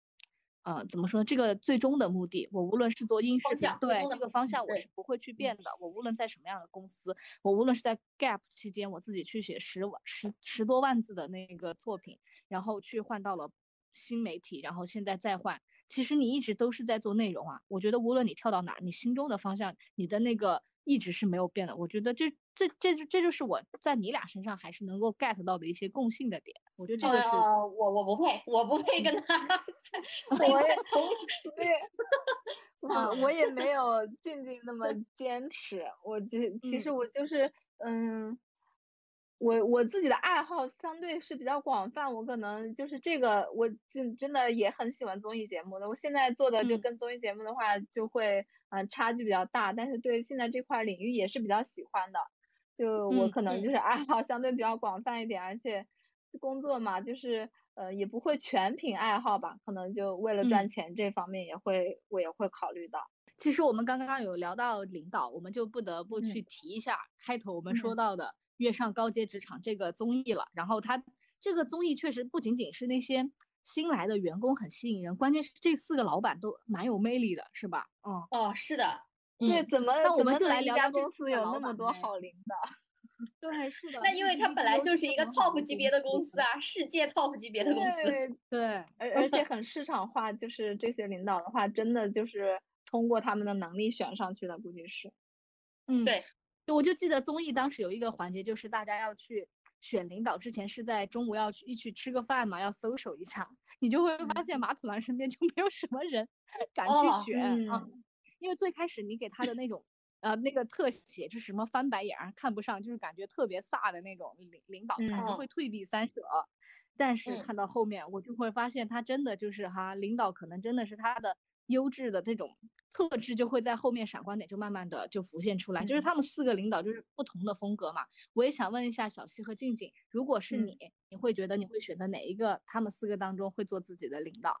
呃，怎么说呢？这个最终的目的，我无论是做音视频方向，最对终这个方向，我是不会去变的。我无论在什么样的公司，我无论是在 Gap 期间，我自己去写十万十十多万字的那个作品，然后去换到了新媒体，然后现在再换。其实你一直都是在做内容啊。我觉得无论你跳到哪儿，你心中的方向，你的那个一直是没有变的。我觉得这这这就这就是我在你俩身上还是能够 get 到的一些共性的点。我觉得这个是。呃，我我不配，我不配跟他在我也在同我也，我我也没有静静那么坚持。我这其实嗯我就是嗯，我我自己的爱好相对是比较广泛，我可能就是这个，我真真的也很喜欢综艺节目的。我现在做的就嗯跟综艺节目的话，就会嗯、呃差距比较大，但是对现在这块儿领域也是比较喜欢的。就我嗯可能嗯就是爱好 相对比较广泛一点，而且工作嘛，就是呃，也不会全凭爱好吧，可能就为了赚钱这方面也会我也会考虑到。其实我们刚刚有聊到领导，我们就不得不去提一下开头我们说到的《跃上高阶职场》这个综艺了。然后它这个综艺确实不仅仅是那些新来的员工很吸引人，关键是这四个老板都蛮有魅力的，是吧？嗯，哦，是的，对，怎么那我们就来聊聊这家公司有那么多好领导？对，是的。那因为它本来就是一个 top 级别的公司啊。啊，世界 top 级别的公司。对，对，而而且很市场化，就是这些领导的话，真的就是通过他们的能力选上去的，估计是。嗯，对，我就记得综艺当时有一个环节，就是大家要去选领导之前是在中午要去一起吃个饭嘛，要 social 一下，你就会发现马土兰身边就没有什么人 敢哦去选啊，嗯因为最开始你给他的那种呃那个特写，就是什么翻白眼儿看不上，就是感觉特别飒的那种领领导，感觉嗯会退避三舍。但是嗯看到后面，我就会发现他真的就是哈，领导可能真的是他的优质的这种特质就会在后面闪光点就慢慢的就浮现出来。就是嗯他们四个领导就是不同的风格嘛。我也想问一下小西和静静，如果是嗯你，你会觉得你会选择哪一个他们四个当中会做自己的领导？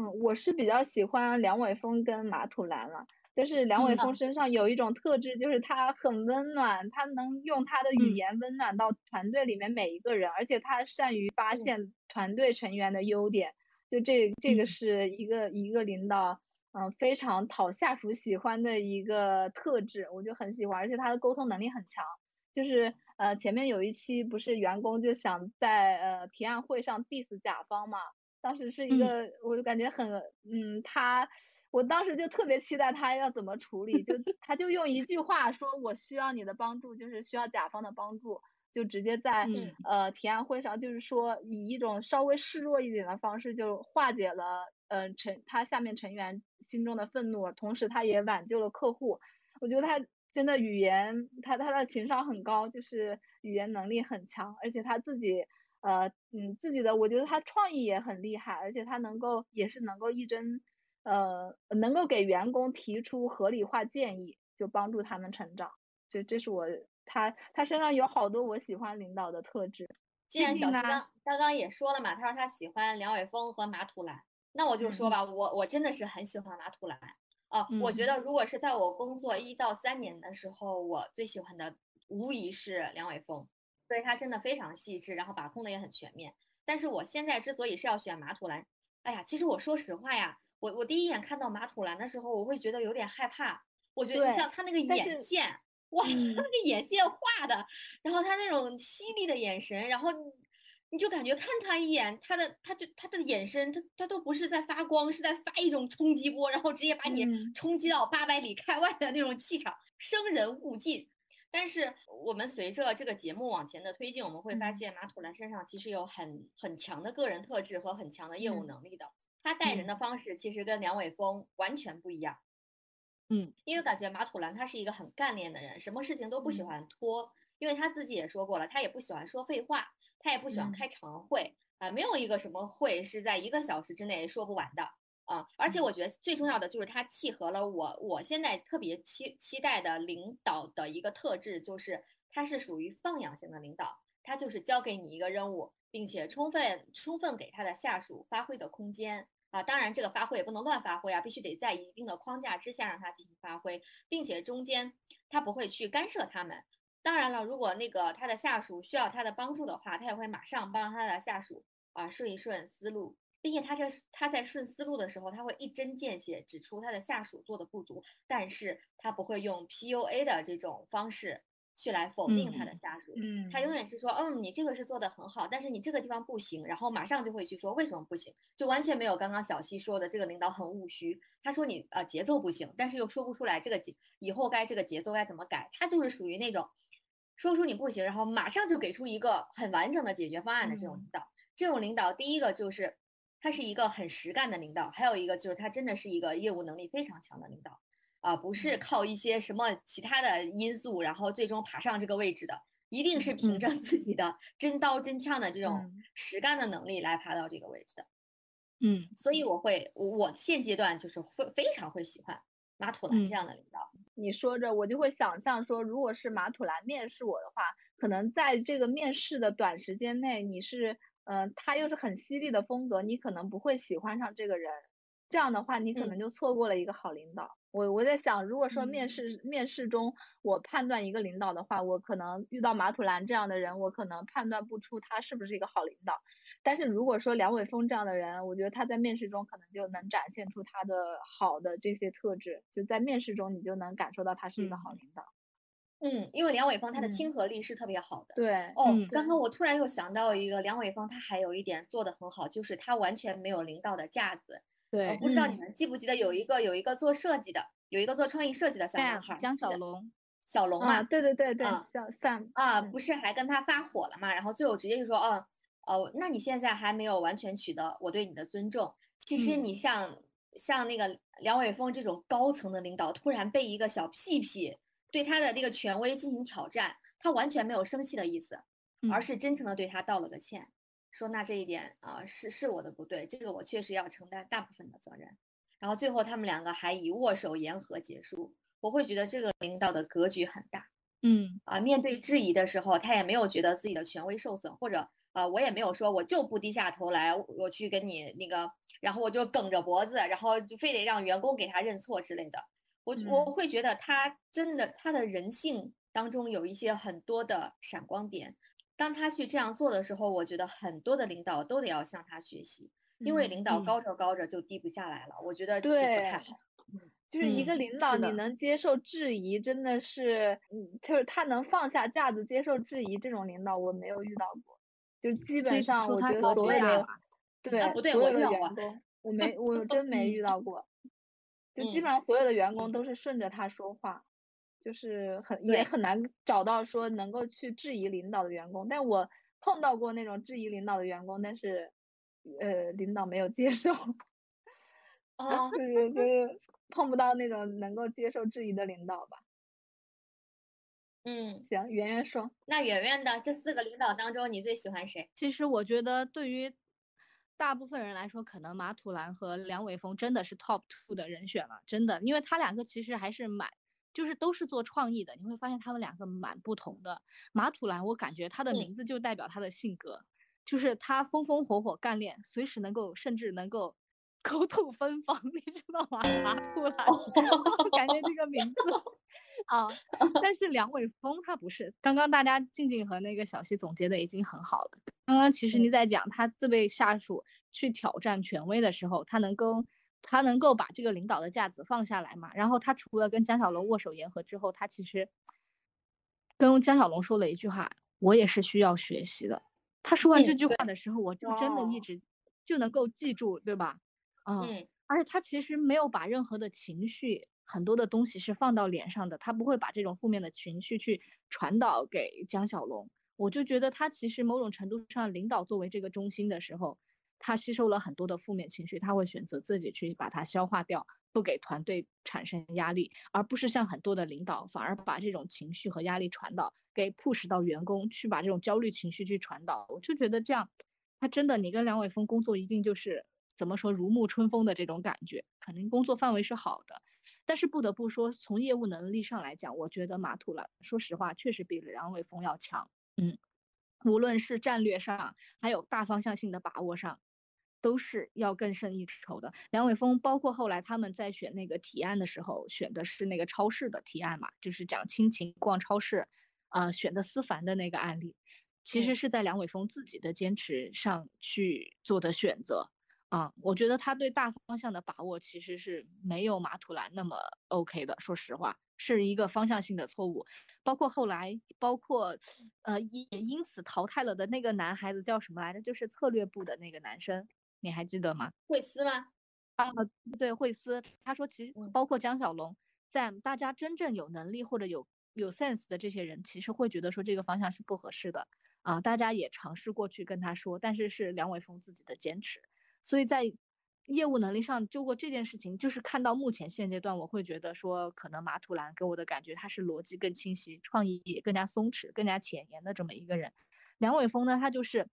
嗯，我是比较喜欢梁伟峰跟马土兰了。就是梁伟嗯峰身上有一种特质，就是他很温暖，他能用他的语嗯言温暖到团队里面每一个人，而且他善于发嗯现团队成员的优点。就这这个嗯是一个一个领导，嗯、非常讨下属喜欢的一个特质，我就很喜欢，而且他的沟通能力很强。就是呃，前面有一期不是员工就想在呃提案会上 diss 甲方嘛，当时是一嗯个，我就感觉很，嗯，他，我当时就特别期待他要怎么处理，就 他就用一句话说，我需要你的帮助，就是需要甲方的帮助，就直接在嗯呃提案会上，就是说以一种稍微示弱一点的方式，就化解了呃成他下面成员心中的愤怒，同时他也挽救了客户。我觉得他真的语言，他他的情商很高，就是语言能力很强，而且他自己，呃，嗯，自己的，我觉得他创意也很厉害，而且他能够也是能够一针，呃，能够给员工提出合理化建议，就帮助他们成长。这这是我他他身上有好多我喜欢领导的特质。既然小刚刚刚也说了嘛，他说他喜欢梁伟峰和马土兰，那我就嗯说吧，我我真的是很喜欢马土兰啊。我觉嗯得如果是在我工作一到三年的时候，我最喜欢的无疑是梁伟峰，所以他真的非常细致，然后把控的也很全面。但是我现在之所以是要选马土兰，哎呀，其实我说实话呀，我我第一眼看到马土兰的时候，我会觉得有点害怕。我觉得你像他那个眼线，哇，嗯他那个眼线画的，然后他那种犀利的眼神，然后你你就感觉看他一眼，他的他就他的眼神，他他都不是在发光，是在发一种冲击波，然后直接把你嗯冲击到八百里开外的那种气场，生人勿近。但是我们随着这个节目往前的推进，我们会发嗯。现马土兰身上其实有很很强的个人特质和很强的业务嗯。能力的。他带人嗯。的方式其实跟梁伟峰完全不一样。嗯。因为感觉马土兰他是一个很干练的人，什么事情都不喜嗯。欢拖，因为他自己也说过了，他也不喜欢说废话，他也不喜欢嗯。开长会啊、没有一个什么会是在一个小时之内说不完的啊、而且嗯我觉得最重要的就是他契合了我我现在特别期期待的领导的一个特质，就是他是属于放养型的领导，他就是交给你一个任务，并且充分充分给他的下属发挥的空间。啊，当然这个发挥也不能乱发挥啊，必须得在一定的框架之下让他进行发挥，并且中间他不会去干涉他们。当然了，如果那个他的下属需要他的帮助的话，他也会马上帮他的下属啊顺一顺思路，并且他这他在顺思路的时候，他会一针见血指出他的下属做的不足，但是他不会用 PUA 的这种方式去来否定他的嗯下属。嗯他永远是说，嗯，你这个是做的很好，但是你这个地方不行，然后马上就会去说为什么不行，就完全没有刚刚小西说的这个领导很务虚，他说你呃节奏不行，但是又说不出来这个节以后该这个节奏该怎么改，他就是属于那种说出你不行，然后马上就给出一个很完整的解决方案的这种领嗯导。这种领导，第一个就是他是一个很实干的领导，还有一个就是他真的是一个业务能力非常强的领导。啊、不是嗯靠一些什么其他的因素，然后最终爬上这个位置的，一定是凭嗯着自己的真刀真枪的这种嗯实干的能力来爬到这个位置的。嗯所以我会，我我现阶段就是会非常会喜欢马土兰嗯这样的领导。你说着，我就会想象说，如果是马土兰面试我的话，可能在这个面试的短时间内，你是嗯，他又是很犀利的风格，你可能不会喜欢上这个人。这样的话，你可嗯能就错过了一个好领导。我我在想，如果说面嗯试面试中我判断一个领导的话，我可能遇到马土兰这样的人，我可能判断不出他是不是一个好领导。但是如果说梁伟峰这样的人，我觉得他在面试中可能就能展现出他的好的这些特质，就在面试中你就能感受到他是一个好嗯领导。嗯，因为梁伟峰他的嗯亲和力是特别好的。对，哦，嗯刚刚我突然又想到一个，梁伟峰他还有一点做的很好，就是他完全没有领导的架子。呃，对不知道你嗯们记不记得有一个有一个做设计的，有一个做创意设计的小男孩小龙，小龙啊，嘛，对对对对，啊像 Sam，啊，嗯不是还跟他发火了嘛？然后最后直接就说，哦，哦，那你现在还没有完全取得我对你的尊重。其实嗯你像像那个梁伟峰这种高层的领导，突然被一个小屁屁对他的那个权威进行挑战，他完全没有生气的意思，而嗯是真诚的对他道了个歉，说那这一点啊、是是我的不对，这个我确实要承担大部分的责任。然后最后他们两个还以握手言和结束，我会觉得这个领导的格局很大。嗯啊，面对质疑的时候，他也没有觉得自己的权威受损，或者呃，我也没有说我就不低下头来，我我去跟你那个，然后我就梗着脖子，然后就非得让员工给他认错之类的。我我嗯会觉得他真的他的人性当中有一些很多的闪光点。当他去这样做的时候，我觉得很多的领导都得要向他学习，因为嗯领导嗯高着高着就低不下来了，我觉得这不太对好。就是一个嗯领导，你能接受质疑，真的是，嗯，就是他能放下架子接受质疑，这种领导我没有遇到过。就基本上我觉得所有的，对，不对我遇到过我没，我真没遇嗯到过。就基嗯本上所有的员工都是顺着他说话，就是很也很难找到说能够去质疑领导的员工。但我碰到过那种质疑领导的员工，但是，呃，领导没有接受。哦，就是就是碰不到那种能够接受质疑的领导吧。嗯，行，圆圆说，那圆圆的这四个领导当中，你最喜欢谁？其实我觉得对于大部分人来说，可能马土兰和梁伟峰真的是 top two 的人选了，真的，因为他两个其实还是蛮，就是都是做创意的，你会发现他们两个蛮不同的。马土兰，我感觉他的嗯名字就代表他的性格，就是他风风火火干练，随时能够，甚至能够口吐芬芳，你知道吗？马土兰，我感觉这个名字。啊，但是梁伟峰他不是。刚刚大家静静和那个小溪总结的已经很好了。刚刚其实你在讲他这位下属去挑战权威的时候，他能够他能够把这个领导的架子放下来嘛？然后他除了跟江小龙握手言和之后，他其实跟江小龙说了一句话：“我也是需要学习的。”他说完这嗯句话的时候，我就真的一哦直就能够记住，对吧？嗯。嗯而且他其实没有把任何的情绪，很多的东西是放到脸上的，他不会把这种负面的情绪去传导给江小龙。我就觉得他其实某种程度上，领导作为这个中心的时候，他吸收了很多的负面情绪，他会选择自己去把它消化掉，不给团队产生压力，而不是像很多的领导反而把这种情绪和压力传导给 push 到员工，去把这种焦虑情绪去传导。我就觉得这样，他真的，你跟梁伟峰工作一定就是怎么说如沐春风的这种感觉，肯定工作范围是好的。但是不得不说，从业务能力上来讲，我觉得马土兰说实话确实比梁伟峰要强。嗯，无论是战略上，还有大方向性的把握上，都是要更胜一筹的。梁伟峰包括后来他们在选那个提案的时候，选的是那个超市的提案嘛，就是讲亲情逛超市，啊、选的思凡的那个案例，其实嗯是在梁伟峰自己的坚持上去做的选择。啊，我觉得他对大方向的把握其实是没有马图兰那么 OK 的，说实话，是一个方向性的错误。包括后来，包括呃也因此淘汰了的那个男孩子叫什么来着？就是策略部的那个男生，你还记得吗？惠斯吗？啊对，惠斯，他说其实嗯包括江小龙，在大家真正有能力或者有有 sense 的这些人，其实会觉得说这个方向是不合适的啊。大家也尝试过去跟他说，但是是梁伟峰自己的坚持。所以在业务能力上，就过这件事情，就是看到目前现阶段，我会觉得说，可能马土兰给我的感觉，他是逻辑更清晰，创意也更加松弛、更加前沿的这么一个人。梁伟峰呢，他就是，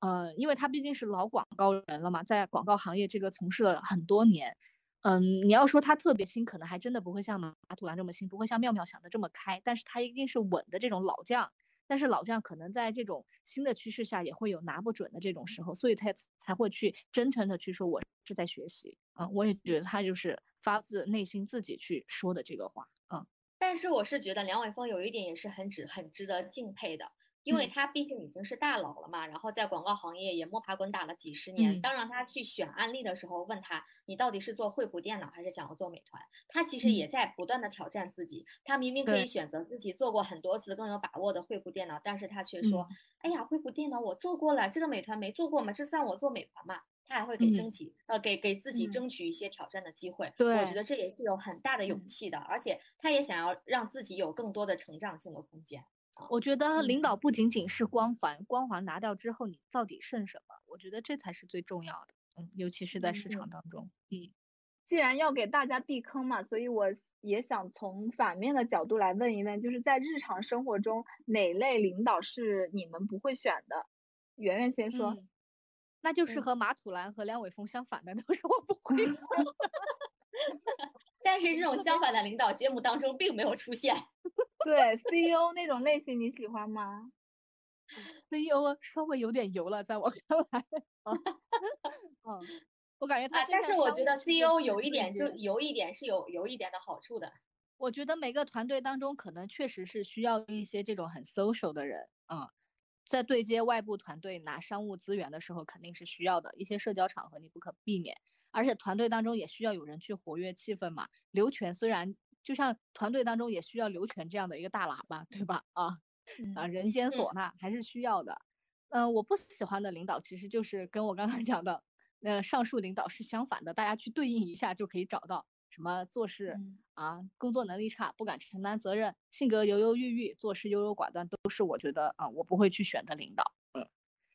呃，因为他毕竟是老广告人了嘛，在广告行业这个从事了很多年，嗯，你要说他特别新，可能还真的不会像马土兰这么新，不会像妙妙想的这么开，但是他一定是稳的这种老将。但是老将可能在这种新的趋势下也会有拿不准的这种时候，所以他才会去真诚的去说我是在学习啊。我也觉得他就是发自内心自己去说的这个话啊。但是我是觉得梁伟峰有一点也是很值很值得敬佩的。因为他毕竟已经是大佬了嘛，然后在广告行业也摸爬滚打了几十年。当让他去选案例的时候，问他你到底是做惠普电脑还是想要做美团？他其实也在不断的挑战自己。他明明可以选择自己做过很多次更有把握的惠普电脑，但是他却说：“哎呀，惠普电脑我做过了，这个美团没做过嘛，这算我做美团嘛？”他还会给争取呃给给自己争取一些挑战的机会。我觉得这也是有很大的勇气的，而且他也想要让自己有更多的成长性的空间。我觉得领导不仅仅是光环，光环拿掉之后，你到底剩什么？我觉得这才是最重要的。嗯，尤其是在市场当中。嗯，既然要给大家避坑嘛，所以我也想从反面的角度来问一问，就是在日常生活中，哪类领导是你们不会选的？圆圆先说。那就是和马土兰和梁伟峰相反的，都是我不会。但是这种相反的领导，节目当中并没有出现。对 CEO 那种类型你喜欢吗？CEO 稍微有点油了，在我 看来。嗯，我感觉他。但是我觉得 CEO 有一点就有一点是有有一点的好处的。我觉得每个团队当中可能确实是需要一些这种很 social 的人啊，在对接外部团队拿商务资源的时候肯定是需要的一些社交场合你不可避免，而且团队当中也需要有人去活跃气氛嘛。刘全虽然。就像团队当中也需要刘全这样的一个大喇叭，对吧？啊啊，人间唢呐还是需要的。嗯，我不喜欢的领导其实就是跟我刚刚 讲的，呃，上述领导是相反的。大家去对应一下就可以找到什么做事啊，工作能力差，不敢承担责任，性格犹犹豫豫，做事优柔寡断，都是我觉得啊，我不会去选的领导。嗯，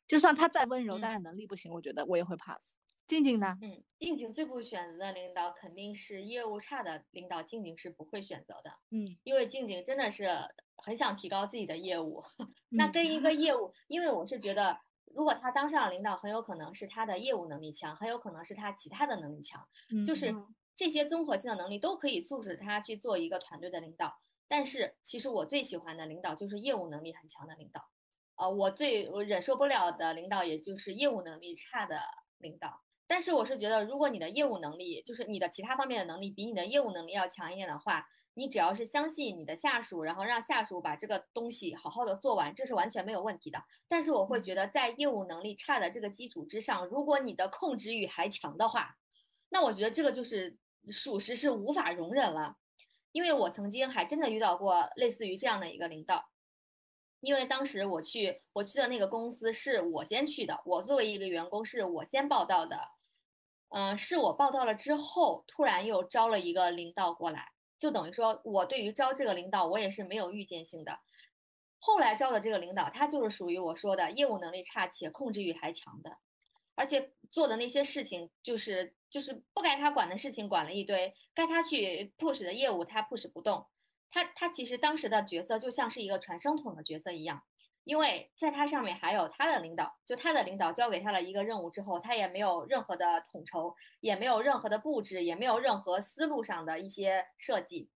就算他再温柔，但是能力不行，我觉得我也会 pass。静静呢？嗯，静静最不选择的领导肯定是业务差的领导，静静是不会选择的。嗯，因为静静真的是很想提高自己的业务。那跟一个业务，因为我是觉得，如果他当上了领导，很有可能是他的业务能力强，很有可能是他其他的能力强，就是这些综合性的能力都可以促使他去做一个团队的领导。但是其实我最喜欢的领导就是业务能力很强的领导。呃，我最我忍受不了的领导也就是业务能力差的领导。但是我是觉得，如果你的业务能力，就是你的其他方面的能力比你的业务能力要强一点的话，你只要是相信你的下属，然后让下属把这个东西好好的做完，这是完全没有问题的。但是我会觉得，在业务能力差的这个基础之上，如果你的控制欲还强的话，那我觉得这个就是属实是无法容忍了。因为我曾经还真的遇到过类似于这样的一个领导。因为当时我去我去的那个公司是我先去的，我作为一个员工是我先报道的。嗯，是我报道了之后，突然又招了一个领导过来，就等于说我对于招这个领导，我也是没有预见性的。后来招的这个领导，他就是属于我说的业务能力差且控制欲还强的，而且做的那些事情就是就是不该他管的事情管了一堆，该他去 push 的业务他 push 不动。他他其实当时的角色就像是一个传声筒的角色一样。因为在他上面还有他的领导，就他的领导交给他了一个任务之后，他也没有任何的统筹，也没有任何的布置，也没有任何思路上的一些设计，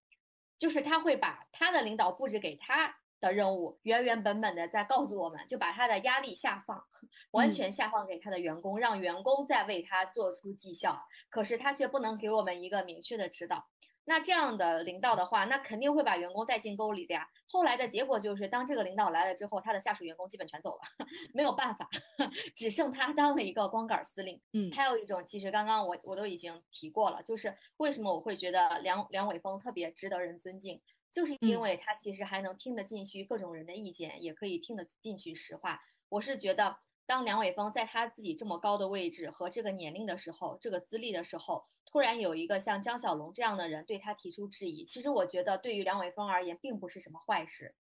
就是他会把他的领导布置给他的任务原原本本的在告诉我们，就把他的压力下放，完全下放给他的员工，让员工再为他做出绩效，可是他却不能给我们一个明确的指导。那这样的领导的话，那肯定会把员工带进沟里的呀。后来的结果就是，当这个领导来了之后，他的下属员工基本全走了，没有办法，只剩他当了一个光杆司令。嗯，还有一种，其实刚刚我我都已经提过了，就是为什么我会觉得梁梁伟峰特别值得人尊敬，就是因为他其实还能听得进去各种人的意见，也可以听得进去实话。我是觉得。当梁伟峰在他自己这么高的位置和这个年龄的时候，这个资历的时候，突然有一个像江小龙这样的人对他提出质疑，其实我觉得对于梁伟峰而言并不是什么坏事。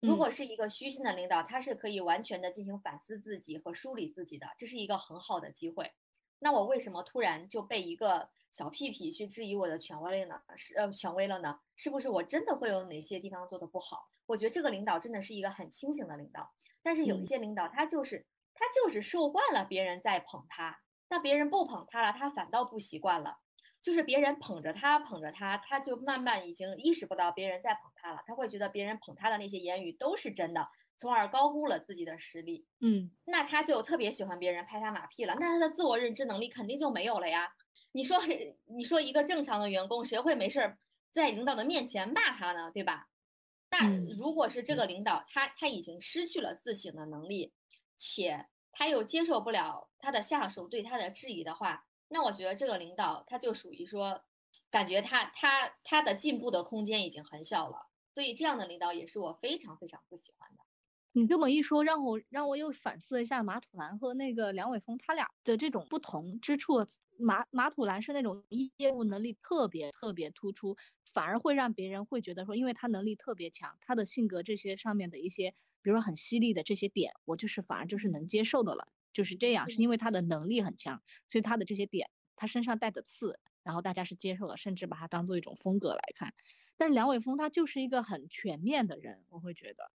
如果是一个虚心的领导，他是可以完全的进行反思自己和梳理自己的，这是一个很好的机会。那我为什么突然就被一个小屁屁去质疑我的权威了呢？是呃权威了呢？是不是我真的会有哪些地方做的不好？我觉得这个领导真的是一个很清醒的领导，但是有一些领导他就是。他就是受惯了别人在捧他，那别人不捧他了，他反倒不习惯了。就是别人捧着他，捧着他，他就慢慢已经意识不到别人在捧他了。他会觉得别人捧他的那些言语都是真的，从而高估了自己的实力。嗯，那他就特别喜欢别人拍他马屁了，那他的自我认知能力肯定就没有了呀。你说，你说一个正常的员工，谁会没事儿在领导的面前骂他呢？对吧？那嗯如果是这个领导，他他已经失去了自省的能力，且他又接受不了他的下属对他的质疑的话，那我觉得这个领导他就属于说，感觉他他他的进步的空间已经很小了。所以这样的领导也是我非常非常不喜欢的。你这么一说，让我让我又反思了一下马土兰和那个梁伟峰他俩的这种不同之处。马马土兰是那种业务能力特别特别突出，反而会让别人会觉得说，因为他能力特别强，他的性格这些上面的一些，比如说很犀利的这些点，我就是反而就是能接受的了，就是这样，是因为他的能力很强，所以他的这些点，他身上带的刺，然后大家是接受的，甚至把他当做一种风格来看。但是梁伟峰他就是一个很全面的人，我会觉得。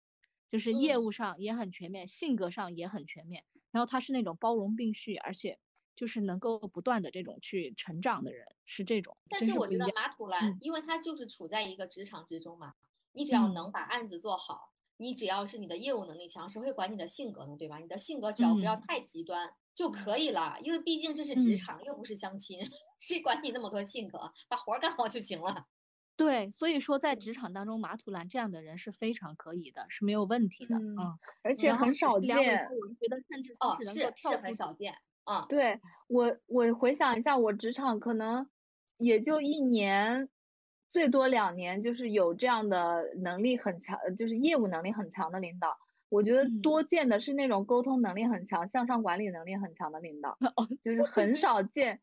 就是业嗯务上也很全面，性格上也很全面，然后他是那种包容并蓄，而且就是能够不断的这种去成长的人，是这种。但是我觉得马土兰，嗯因为他就是处在一个职场之中嘛，你只要嗯能把案子做好，你只要是你的业务能力强，谁会管你的性格呢？对吧？你的性格只要不要嗯太极端就可以了，因为毕竟这是职嗯场，又不是相亲，谁管你那么多性格？把活儿干好就行了。对，所以说在职场当中，马土兰这样的人是非常可以的，是没有问题的。嗯嗯，而且很少见峰。我觉得甚至哦，是能是很少见。嗯，对我，我回想一下，我职场可能也就一年，最多两年，就是有这样的能力很强，呃就是业务能力很强的领导。我觉得嗯多见的是那种沟通能力很强、向上管理能力很强的领导，哦，就是很少见，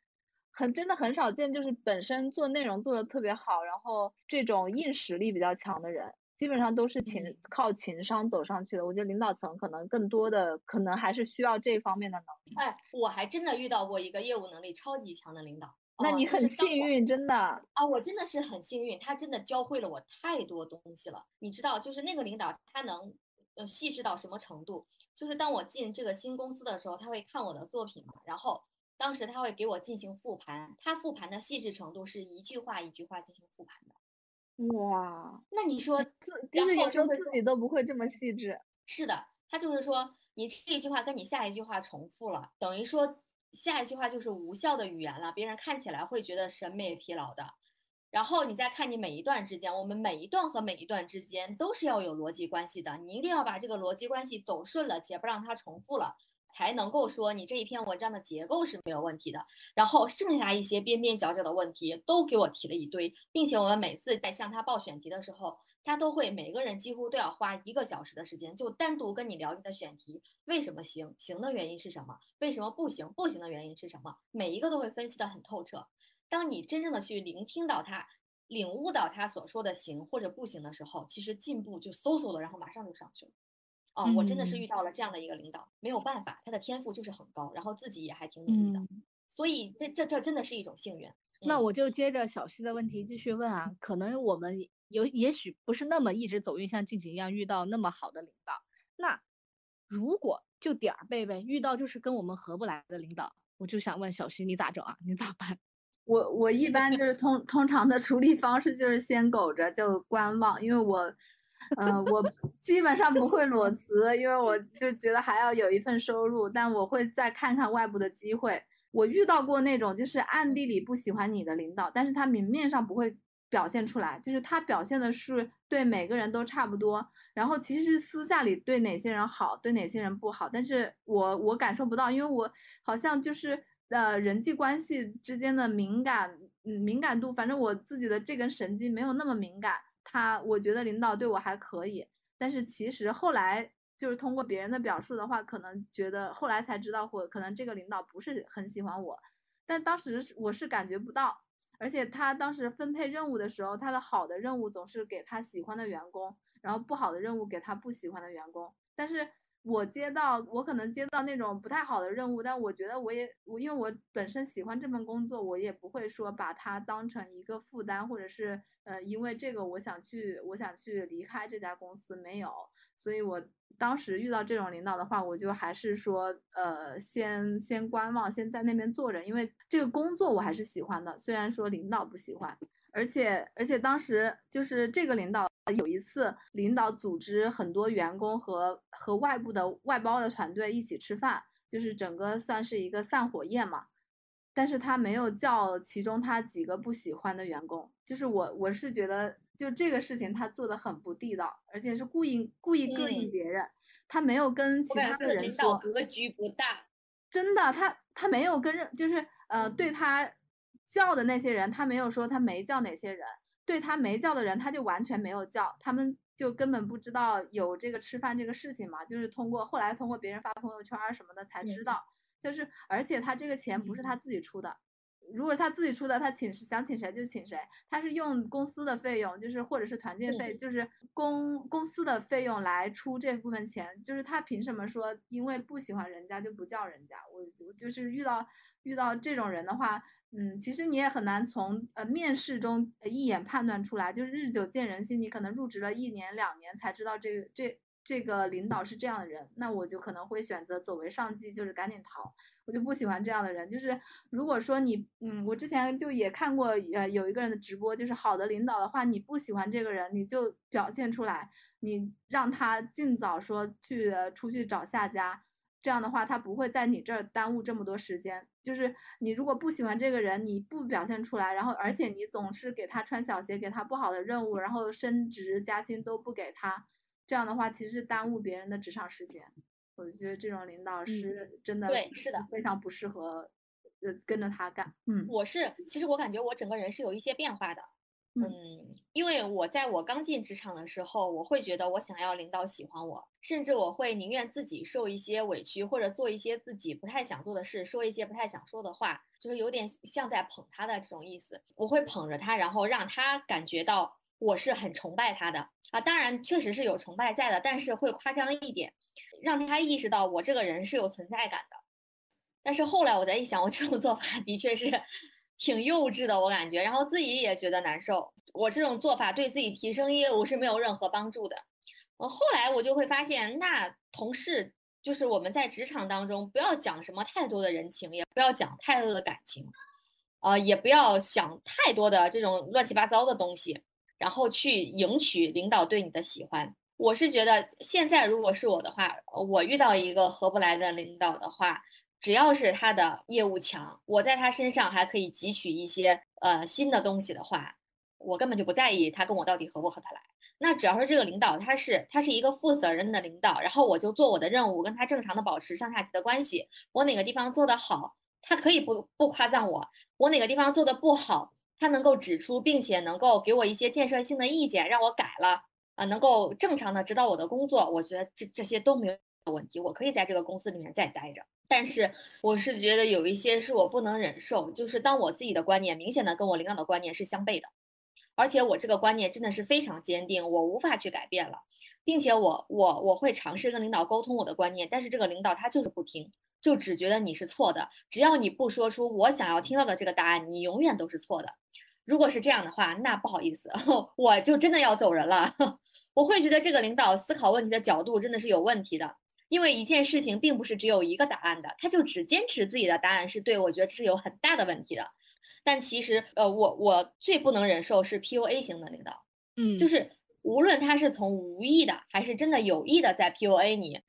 很真的很少见，就是本身做内容做的特别好，然后这种硬实力比较强的人，基本上都是情嗯靠情商走上去的。我觉得领导层可能更多的可能还是需要这方面的能力。哎，我还真的遇到过一个业务能力超级强的领导。那你很幸运，真的。啊，我真的是很幸运，他真的教会了我太多东西了。你知道，就是那个领导，他能呃细致到什么程度？就是当我进这个新公司的时候，他会看我的作品嘛，然后当时他会给我进行复盘，他复盘的细致程度是一句话一句话进行复盘的。哇，那你说，自然就是有时候自己都不会这么细致。是的，他就是说你这一句话跟你下一句话重复了，等于说下一句话就是无效的语言了，别人看起来会觉得审美疲劳的。然后你再看你每一段之间，我们每一段和每一段之间都是要有逻辑关系的，你一定要把这个逻辑关系走顺了，且不让它重复了，才能够说你这一篇文章的结构是没有问题的。然后剩下一些边边角角的问题都给我提了一堆，并且我们每次在向他报选题的时候，他都会每个人几乎都要花一个小时的时间，就单独跟你聊你的选题为什么行，行的原因是什么，为什么不行，不行的原因是什么，每一个都会分析的很透彻。当你真正的去聆听到他，领悟到他所说的行或者不行的时候，其实进步就嗖嗖的，然后马上就上去了。哦，我真的是遇嗯到了这样的一个领导，没有办法，他的天赋就是很高，然后自己也还挺努力的，嗯，所以这这这真的是一种幸运。那嗯我就接着小溪的问题继续问啊，可能我们有也许不是那么一直走运，像静静一样遇到那么好的领导。那如果就点儿背背遇到就是跟我们合不来的领导，我就想问小溪你咋整啊？你咋办？我我一般就是通通常的处理方式就是先苟着就观望，因为我，呃，我基本上不会裸辞，因为我就觉得还要有一份收入，但我会再看看外部的机会。我遇到过那种就是暗地里不喜欢你的领导，但是他明面上不会表现出来，就是他表现的是对每个人都差不多，然后其实私下里对哪些人好，对哪些人不好，但是我我感受不到，因为我好像就是呃人际关系之间的敏感，敏感度，反正我自己的这根神经没有那么敏感。他我觉得领导对我还可以，但是其实后来就是通过别人的表述的话，可能觉得后来才知道，或可能这个领导不是很喜欢我，但当时是我是感觉不到。而且他当时分配任务的时候，他的好的任务总是给他喜欢的员工，然后不好的任务给他不喜欢的员工。但是我接到我可能接到那种不太好的任务，但我觉得我也我因为我本身喜欢这份工作，我也不会说把它当成一个负担，或者是呃因为这个我想去我想去离开这家公司没有。所以我当时遇到这种领导的话，我就还是说，呃，先先观望，先在那边坐着，因为这个工作我还是喜欢的，虽然说领导不喜欢，而且而且当时就是这个领导有一次，领导组织很多员工和和外部的外包的团队一起吃饭，就是整个算是一个散伙宴嘛。但是他没有叫其中他几个不喜欢的员工，就是我我是觉得就这个事情他做的很不地道，而且是故意故意膈应别人，他没有跟其他的人领导格局不大，真的，他他没有跟任就是呃对他叫的那些人，他没有说他没叫哪些人。对他没叫的人，他就完全没有叫，他们就根本不知道有这个吃饭这个事情嘛，就是通过后来通过别人发朋友圈什么的才知道，就是而且他这个钱不是他自己出的，如果他自己出的，他请想请谁就请谁，他是用公司的费用，就是或者是团建费，就是公公司的费用来出这部分钱，就是他凭什么说因为不喜欢人家就不叫人家？我我就是遇到遇到这种人的话。嗯，其实你也很难从呃面试中一眼判断出来，就是日久见人心，你可能入职了一年两年才知道这个这这个领导是这样的人，那我就可能会选择走为上计，就是赶紧逃，我就不喜欢这样的人。就是如果说你嗯，我之前就也看过呃有一个人的直播，就是好的领导的话，你不喜欢这个人，你就表现出来，你让他尽早说去出去找下家。这样的话，他不会在你这儿耽误这么多时间。就是你如果不喜欢这个人，你不表现出来，然后而且你总是给他穿小鞋，给他不好的任务，然后升职加薪都不给他，这样的话其实是耽误别人的职场时间。我觉得这种领导是真的，对，是的，非常不适合呃跟着他干。嗯，我是，其实我感觉我整个人是有一些变化的。嗯，因为我在我刚进职场的时候，我会觉得我想要领导喜欢我，甚至我会宁愿自己受一些委屈，或者做一些自己不太想做的事，说一些不太想说的话，就是有点像在捧他的这种意思。我会捧着他，然后让他感觉到我是很崇拜他的啊。当然，确实是有崇拜在的，但是会夸张一点，让他意识到我这个人是有存在感的。但是后来我再一想，我这种做法的确是。挺幼稚的，我感觉，然后自己也觉得难受。我这种做法对自己提升业务是没有任何帮助的。呃，后来我就会发现，那同事就是我们在职场当中，不要讲什么太多的人情，也不要讲太多的感情，呃，也不要想太多的这种乱七八糟的东西，然后去赢取领导对你的喜欢。我是觉得，现在如果是我的话，我遇到一个合不来的领导的话。只要是他的业务强，我在他身上还可以汲取一些呃新的东西的话，我根本就不在意他跟我到底合不合得来。那只要是这个领导他是他是一个负责任的领导，然后我就做我的任务，跟他正常的保持上下级的关系。我哪个地方做得好，他可以不不夸赞我；我哪个地方做的不好，他能够指出，并且能够给我一些建设性的意见，让我改了啊，能够正常的指导我的工作。我觉得这这些都没有问题，我可以在这个公司里面再待着。但是我是觉得有一些是我不能忍受，就是当我自己的观念明显的跟我领导的观念是相悖的，而且我这个观念真的是非常坚定，我无法去改变了，并且我我我会尝试跟领导沟通我的观念，但是这个领导他就是不听，就只觉得你是错的，只要你不说出我想要听到的这个答案，你永远都是错的。如果是这样的话，那不好意思，我就真的要走人了。我会觉得这个领导思考问题的角度真的是有问题的。因为一件事情并不是只有一个答案的，他就只坚持自己的答案是对，我觉得这是有很大的问题的。但其实，呃，我我最不能忍受是 PUA 型的领导，嗯，就是无论他是从无意的还是真的有意的在 PUA 你，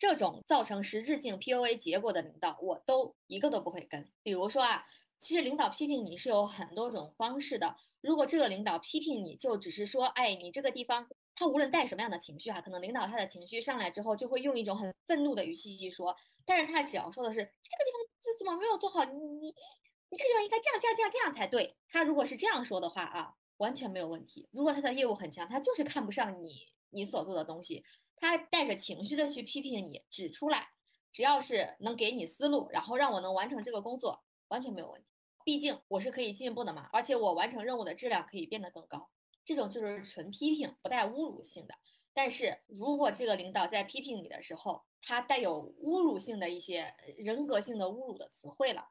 这种造成实质性 PUA 结果的领导，我都一个都不会跟。比如说啊，其实领导批评你是有很多种方式的。如果这个领导批评你就只是说，哎，你这个地方。他无论带什么样的情绪哈，可能领导他的情绪上来之后，就会用一种很愤怒的语气去说。但是他只要说的是这个地方怎怎么没有做好，你你你这个地方应该这样这样这样这样才对。他如果是这样说的话啊，完全没有问题。如果他的业务很强，他就是看不上你你所做的东西，他带着情绪的去批评你，指出来，只要是能给你思路，然后让我能完成这个工作，完全没有问题。毕竟我是可以进步的嘛，而且我完成任务的质量可以变得更高。这种就是纯批评，不带侮辱性的。但是如果这个领导在批评你的时候，他带有侮辱性的一些人格性的侮辱的词汇了，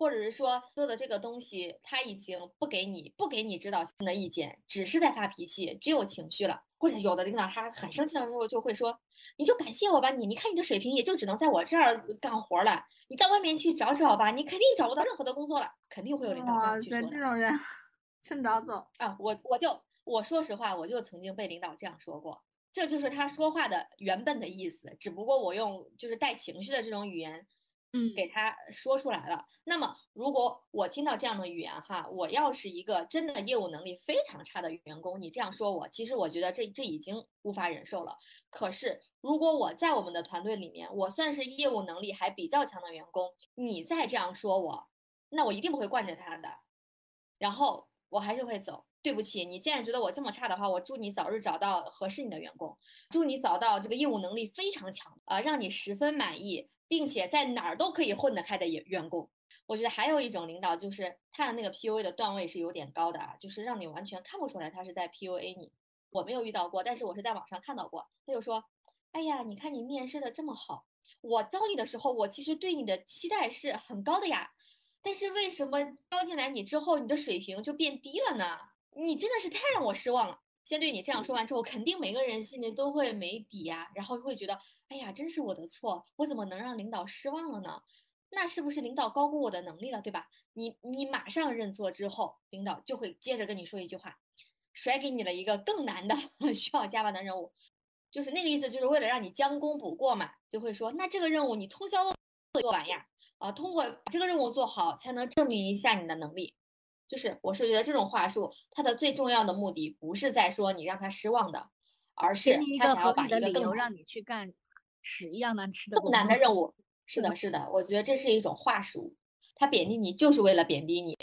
或者是说做的这个东西他已经不给你不给你指导性的意见，只是在发脾气，只有情绪了。或者有的领导他很生气的时候就会说：“你就感谢我吧，你你看你的水平也就只能在我这儿干活了，你到外面去找找吧，你肯定找不到任何的工作了。”肯定会有领导这样去说。这种人。趁早走啊！我我就我说实话，我就曾经被领导这样说过，这就是他说话的原本的意思，只不过我用就是带情绪的这种语言。嗯，给他说出来了。那么，如果我听到这样的语言哈，我要是一个真的业务能力非常差的员工，你这样说我，其实我觉得这这已经无法忍受了。可是，如果我在我们的团队里面，我算是业务能力还比较强的员工，你再这样说我，那我一定不会惯着他的，然后我还是会走。对不起，你既然觉得我这么差的话，我祝你早日找到合适你的员工，祝你找到这个业务能力非常强啊，让你十分满意。并且在哪儿都可以混得开的员员工，我觉得还有一种领导就是他的那个 PUA 的段位是有点高的啊，就是让你完全看不出来他是在 PUA 你。我没有遇到过，但是我是在网上看到过。他就说：“哎呀，你看你面试的这么好，我招你的时候我其实对你的期待是很高的呀，但是为什么招进来你之后你的水平就变低了呢？你真的是太让我失望了。”先对你这样说完之后，肯定每个人心里都会没底呀，然后会觉得。哎呀，真是我的错，我怎么能让领导失望了呢？那是不是领导高估我的能力了，对吧？你你马上认错之后，领导就会接着跟你说一句话，甩给你了一个更难的需要加班的任务，就是那个意思，就是为了让你将功补过嘛，就会说，那这个任务你通宵都做完呀，啊，通过把这个任务做好，才能证明一下你的能力。就是我是觉得这种话术，它的最重要的目的不是在说你让他失望的，而是他想要把一个更让你去干。屎一样难吃的更难的任务，是的，是的，我觉得这是一种话术，他贬低你就是为了贬低你，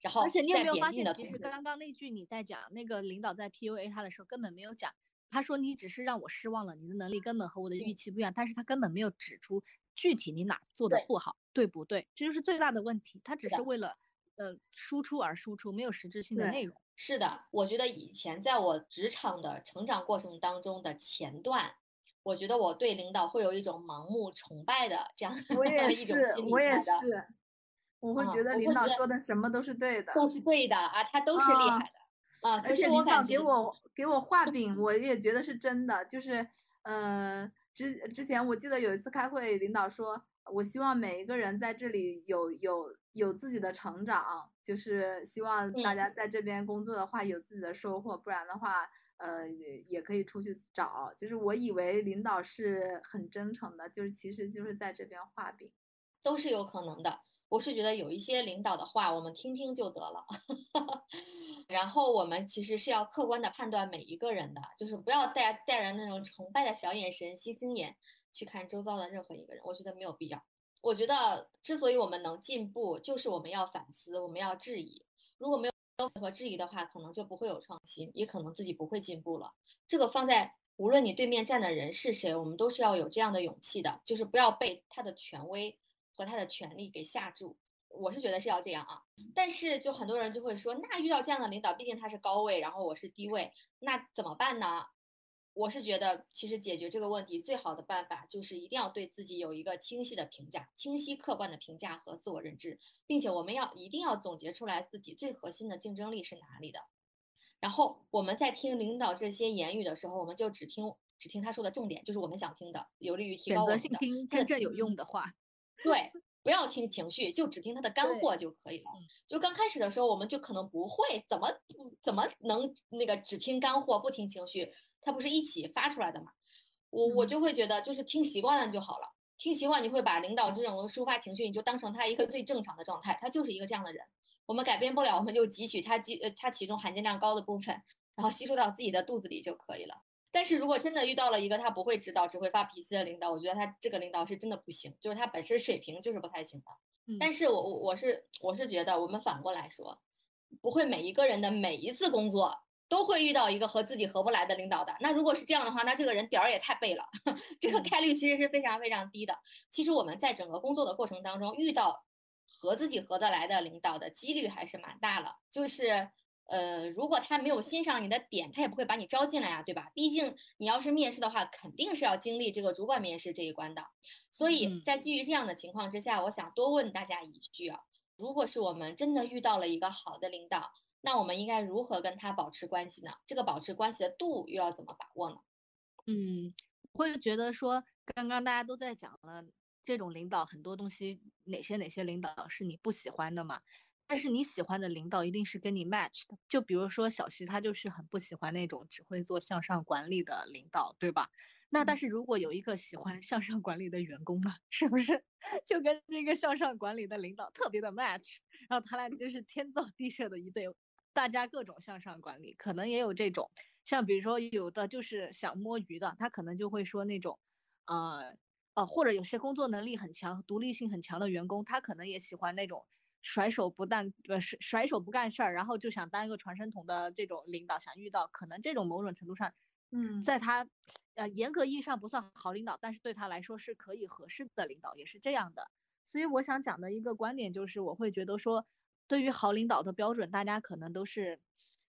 然后而且你有没有发现，其实刚刚那句你在讲那个领导在 PUA 他的时候，根本没有讲，他说你只是让我失望了，你的能力根本和我的预期不一样，但是他根本没有指出具体你哪做的不好，对不对？这就是最大的问题，他只是为了呃输出而输出，没有实质性的内容。是的，我觉得以前在我职场的成长过程当中的前段。我觉得我对领导会有一种盲目崇拜的这样 的一种心理。我也是，我会觉得领导说的什么都是对的，都是对的啊，他都是厉害的啊。而且领导给我给我画饼，我 也觉得是真的。就是，嗯，之之前我记得有一次开会，领导说，我希望每一个人在这里有有有自己的成长，就是希望大家在这边工作的话有自己的收获，不然的话。呃，也也可以出去找，就是我以为领导是很真诚的，就是其实就是在这边画饼，都是有可能的。我是觉得有一些领导的话，我们听听就得了。然后我们其实是要客观的判断每一个人的，就是不要带带着那种崇拜的小眼神、星星眼去看周遭的任何一个人，我觉得没有必要。我觉得之所以我们能进步，就是我们要反思，我们要质疑。如果没有。和质疑的话，可能就不会有创新，也可能自己不会进步了。这个放在无论你对面站的人是谁，我们都是要有这样的勇气的，就是不要被他的权威和他的权力给吓住。我是觉得是要这样啊。但是就很多人就会说，那遇到这样的领导，毕竟他是高位，然后我是低位，那怎么办呢？我是觉得，其实解决这个问题最好的办法就是一定要对自己有一个清晰的评价、清晰客观的评价和自我认知，并且我们要一定要总结出来自己最核心的竞争力是哪里的。然后我们在听领导这些言语的时候，我们就只听只听他说的重点，就是我们想听的，有利于提高我们的。选择性听真正有用的话。对，不要听情绪，就只听他的干货就可以了。就刚开始的时候，我们就可能不会怎么怎么能那个只听干货不听情绪。他不是一起发出来的嘛？我我就会觉得，就是听习惯了就好了。听习惯，你会把领导这种抒发情绪，你就当成他一个最正常的状态。他就是一个这样的人，我们改变不了，我们就汲取他基呃他其中含金量高的部分，然后吸收到自己的肚子里就可以了。但是如果真的遇到了一个他不会指导、只会发脾气的领导，我觉得他这个领导是真的不行，就是他本身水平就是不太行的。但是我我我是我是觉得，我们反过来说，不会每一个人的每一次工作。都会遇到一个和自己合不来的领导的。那如果是这样的话，那这个人点儿也太背了，这个概率其实是非常非常低的。其实我们在整个工作的过程当中，遇到和自己合得来的领导的几率还是蛮大了。就是呃，如果他没有欣赏你的点，他也不会把你招进来呀，对吧？毕竟你要是面试的话，肯定是要经历这个主管面试这一关的。所以在基于这样的情况之下，我想多问大家一句啊：如果是我们真的遇到了一个好的领导，那我们应该如何跟他保持关系呢？这个保持关系的度又要怎么把握呢？嗯，会觉得说，刚刚大家都在讲了这种领导很多东西，哪些哪些领导是你不喜欢的嘛？但是你喜欢的领导一定是跟你 match 的。就比如说小西，他就是很不喜欢那种只会做向上管理的领导，对吧？那但是如果有一个喜欢向上管理的员工呢，是不是就跟这个向上管理的领导特别的 match？然后他俩就是天造地设的一对，大家各种向上管理，可能也有这种，像比如说有的就是想摸鱼的，他可能就会说那种，呃。呃，或者有些工作能力很强、独立性很强的员工，他可能也喜欢那种甩手不干，呃，甩甩手不干事儿，然后就想当一个传声筒的这种领导。想遇到可能这种某种程度上，嗯，在他呃严格意义上不算好领导，但是对他来说是可以合适的领导，也是这样的。所以我想讲的一个观点就是，我会觉得说，对于好领导的标准，大家可能都是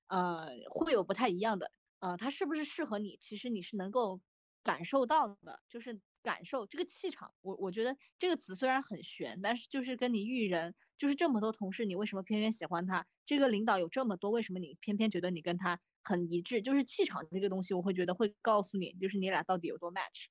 呃会有不太一样的。呃，他是不是适合你，其实你是能够感受到的，就是。感受这个气场，我我觉得这个词虽然很玄，但是就是跟你遇人，就是这么多同事，你为什么偏偏喜欢他？这个领导有这么多，为什么你偏偏觉得你跟他很一致？就是气场这个东西，我会觉得会告诉你，就是你俩到底有多 match。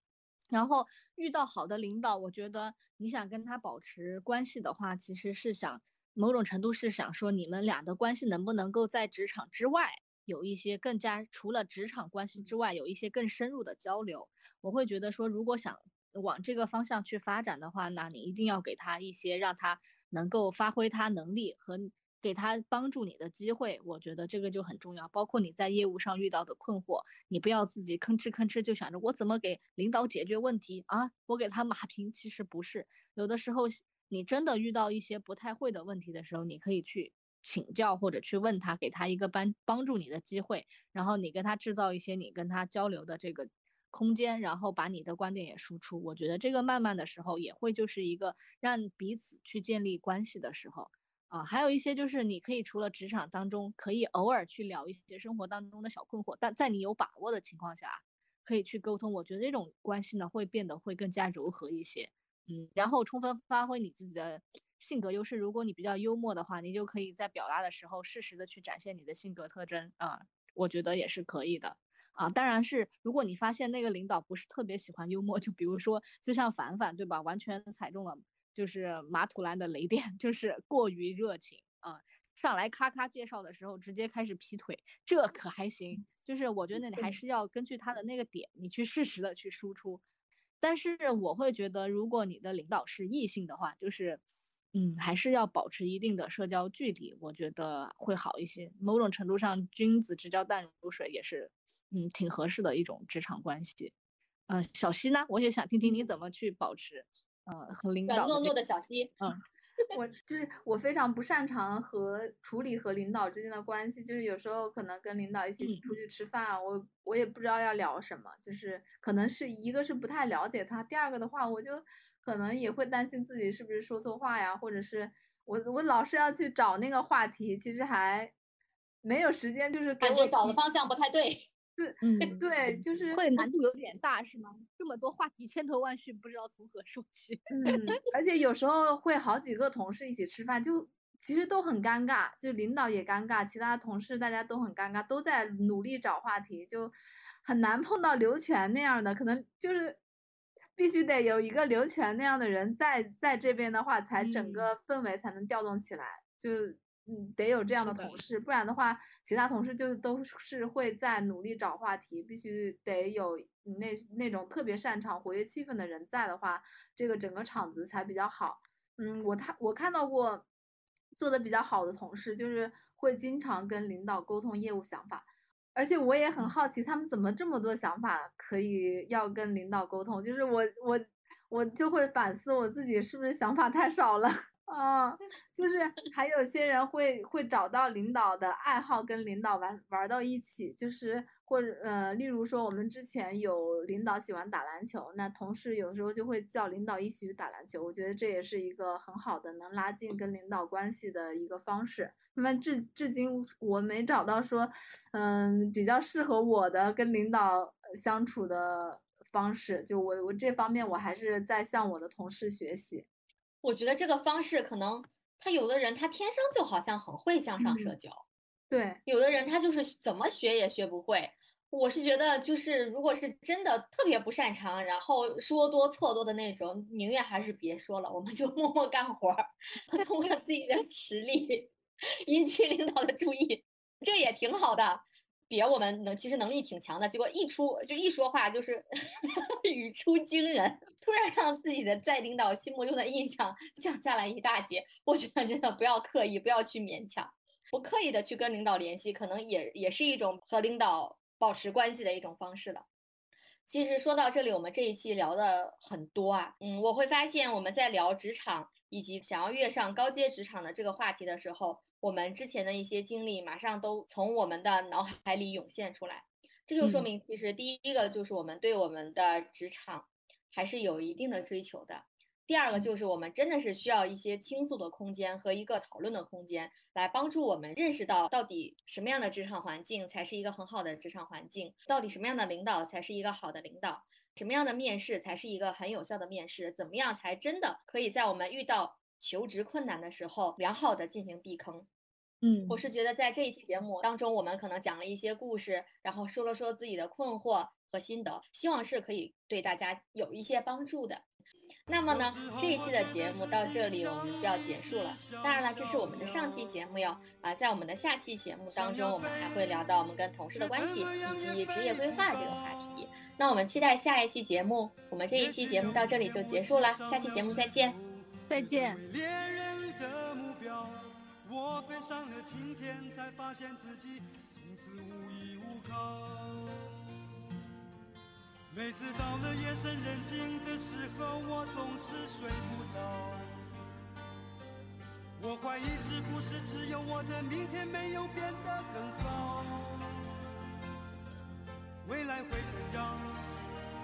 然后遇到好的领导，我觉得你想跟他保持关系的话，其实是想某种程度是想说你们俩的关系能不能够在职场之外有一些更加除了职场关系之外有一些更深入的交流。我会觉得说，如果想往这个方向去发展的话，那你一定要给他一些让他能够发挥他能力和给他帮助你的机会。我觉得这个就很重要。包括你在业务上遇到的困惑，你不要自己吭哧吭哧就想着我怎么给领导解决问题啊，我给他马平。其实不是，有的时候你真的遇到一些不太会的问题的时候，你可以去请教或者去问他，给他一个帮帮助你的机会，然后你跟他制造一些你跟他交流的这个。空间，然后把你的观点也输出，我觉得这个慢慢的时候也会就是一个让彼此去建立关系的时候啊，还有一些就是你可以除了职场当中，可以偶尔去聊一些生活当中的小困惑，但在你有把握的情况下，可以去沟通。我觉得这种关系呢会变得会更加柔和一些，嗯，然后充分发挥你自己的性格优势。如果你比较幽默的话，你就可以在表达的时候适时的去展现你的性格特征啊，我觉得也是可以的。啊，当然是，如果你发现那个领导不是特别喜欢幽默，就比如说，就像凡凡，对吧？完全踩中了就是马土兰的雷点，就是过于热情啊，上来咔咔介绍的时候直接开始劈腿，这可还行。就是我觉得你还是要根据他的那个点，你去适时的去输出。但是我会觉得，如果你的领导是异性的话，就是，嗯，还是要保持一定的社交距离，我觉得会好一些。某种程度上，君子之交淡如水也是。嗯，挺合适的一种职场关系。嗯，小西呢，我也想听听你怎么去保持，呃，和领导。软糯糯的小溪，嗯，我就是我非常不擅长和处理和领导之间的关系，就是有时候可能跟领导一起出去吃饭，我我也不知道要聊什么，就是可能是一个是不太了解他，第二个的话，我就可能也会担心自己是不是说错话呀，或者是我我老是要去找那个话题，其实还没有时间，就是感觉找的方向不太对。对，嗯，对，就是会难度有点大，是吗？这么多话题，千头万绪，不知道从何说起。嗯，而且有时候会好几个同事一起吃饭，就其实都很尴尬，就领导也尴尬，其他同事大家都很尴尬，都在努力找话题，就很难碰到刘全那样的，可能就是必须得有一个刘全那样的人在在这边的话，才整个氛围才能调动起来，就。嗯，得有这样的同事，不然的话，其他同事就都是会在努力找话题，必须得有那那种特别擅长活跃气氛的人在的话，这个整个场子才比较好。嗯，我他我看到过做的比较好的同事，就是会经常跟领导沟通业务想法，而且我也很好奇他们怎么这么多想法可以要跟领导沟通，就是我我我就会反思我自己是不是想法太少了。啊，就是还有些人会会找到领导的爱好，跟领导玩玩到一起，就是或者呃，例如说我们之前有领导喜欢打篮球，那同事有时候就会叫领导一起去打篮球，我觉得这也是一个很好的能拉近跟领导关系的一个方式。那么至至今我没找到说，嗯，比较适合我的跟领导相处的方式，就我我这方面我还是在向我的同事学习。我觉得这个方式可能，他有的人他天生就好像很会向上社交，对，有的人他就是怎么学也学不会。我是觉得，就是如果是真的特别不擅长，然后说多错多的那种，宁愿还是别说了，我们就 默默干活儿，通过自己的实力 引起领导的注意，这也挺好的。别我们能其实能力挺强的，结果一出就一说话就是 语出惊人，突然让自己的在领导心目中的印象降下来一大截。我觉得真的不要刻意，不要去勉强，不刻意的去跟领导联系，可能也也是一种和领导保持关系的一种方式的。其实说到这里，我们这一期聊的很多啊，嗯，我会发现我们在聊职场以及想要跃上高阶职场的这个话题的时候。我们之前的一些经历，马上都从我们的脑海里涌现出来，这就说明，其实第一个就是我们对我们的职场还是有一定的追求的。第二个就是我们真的是需要一些倾诉的空间和一个讨论的空间，来帮助我们认识到到底什么样的职场环境才是一个很好的职场环境，到底什么样的领导才是一个好的领导，什么样的面试才是一个很有效的面试，怎么样才真的可以在我们遇到求职困难的时候，良好的进行避坑。嗯，我是觉得在这一期节目当中，我们可能讲了一些故事，然后说了说自己的困惑和心得，希望是可以对大家有一些帮助的。那么呢，这一期的节目到这里我们就要结束了。当然了，这是我们的上期节目哟。啊，在我们的下期节目当中，我们还会聊到我们跟同事的关系以及职业规划这个话题。那我们期待下一期节目。我们这一期节目到这里就结束了，下期节目再见，再见。我飞上了青天，才发现自己从此无依无靠。每次到了夜深人静的时候，我总是睡不着。我怀疑是不是只有我的明天没有变得更好？未来会怎样？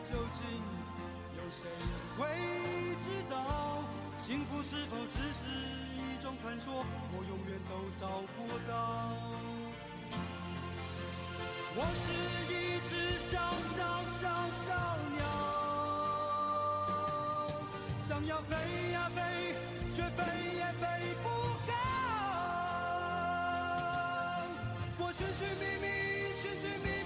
究竟有谁会知道？幸福是否只是？种传说，我永远都找不到。我是一只小小小小鸟，想要飞呀飞，却飞也飞不高。我寻寻觅觅，寻寻觅。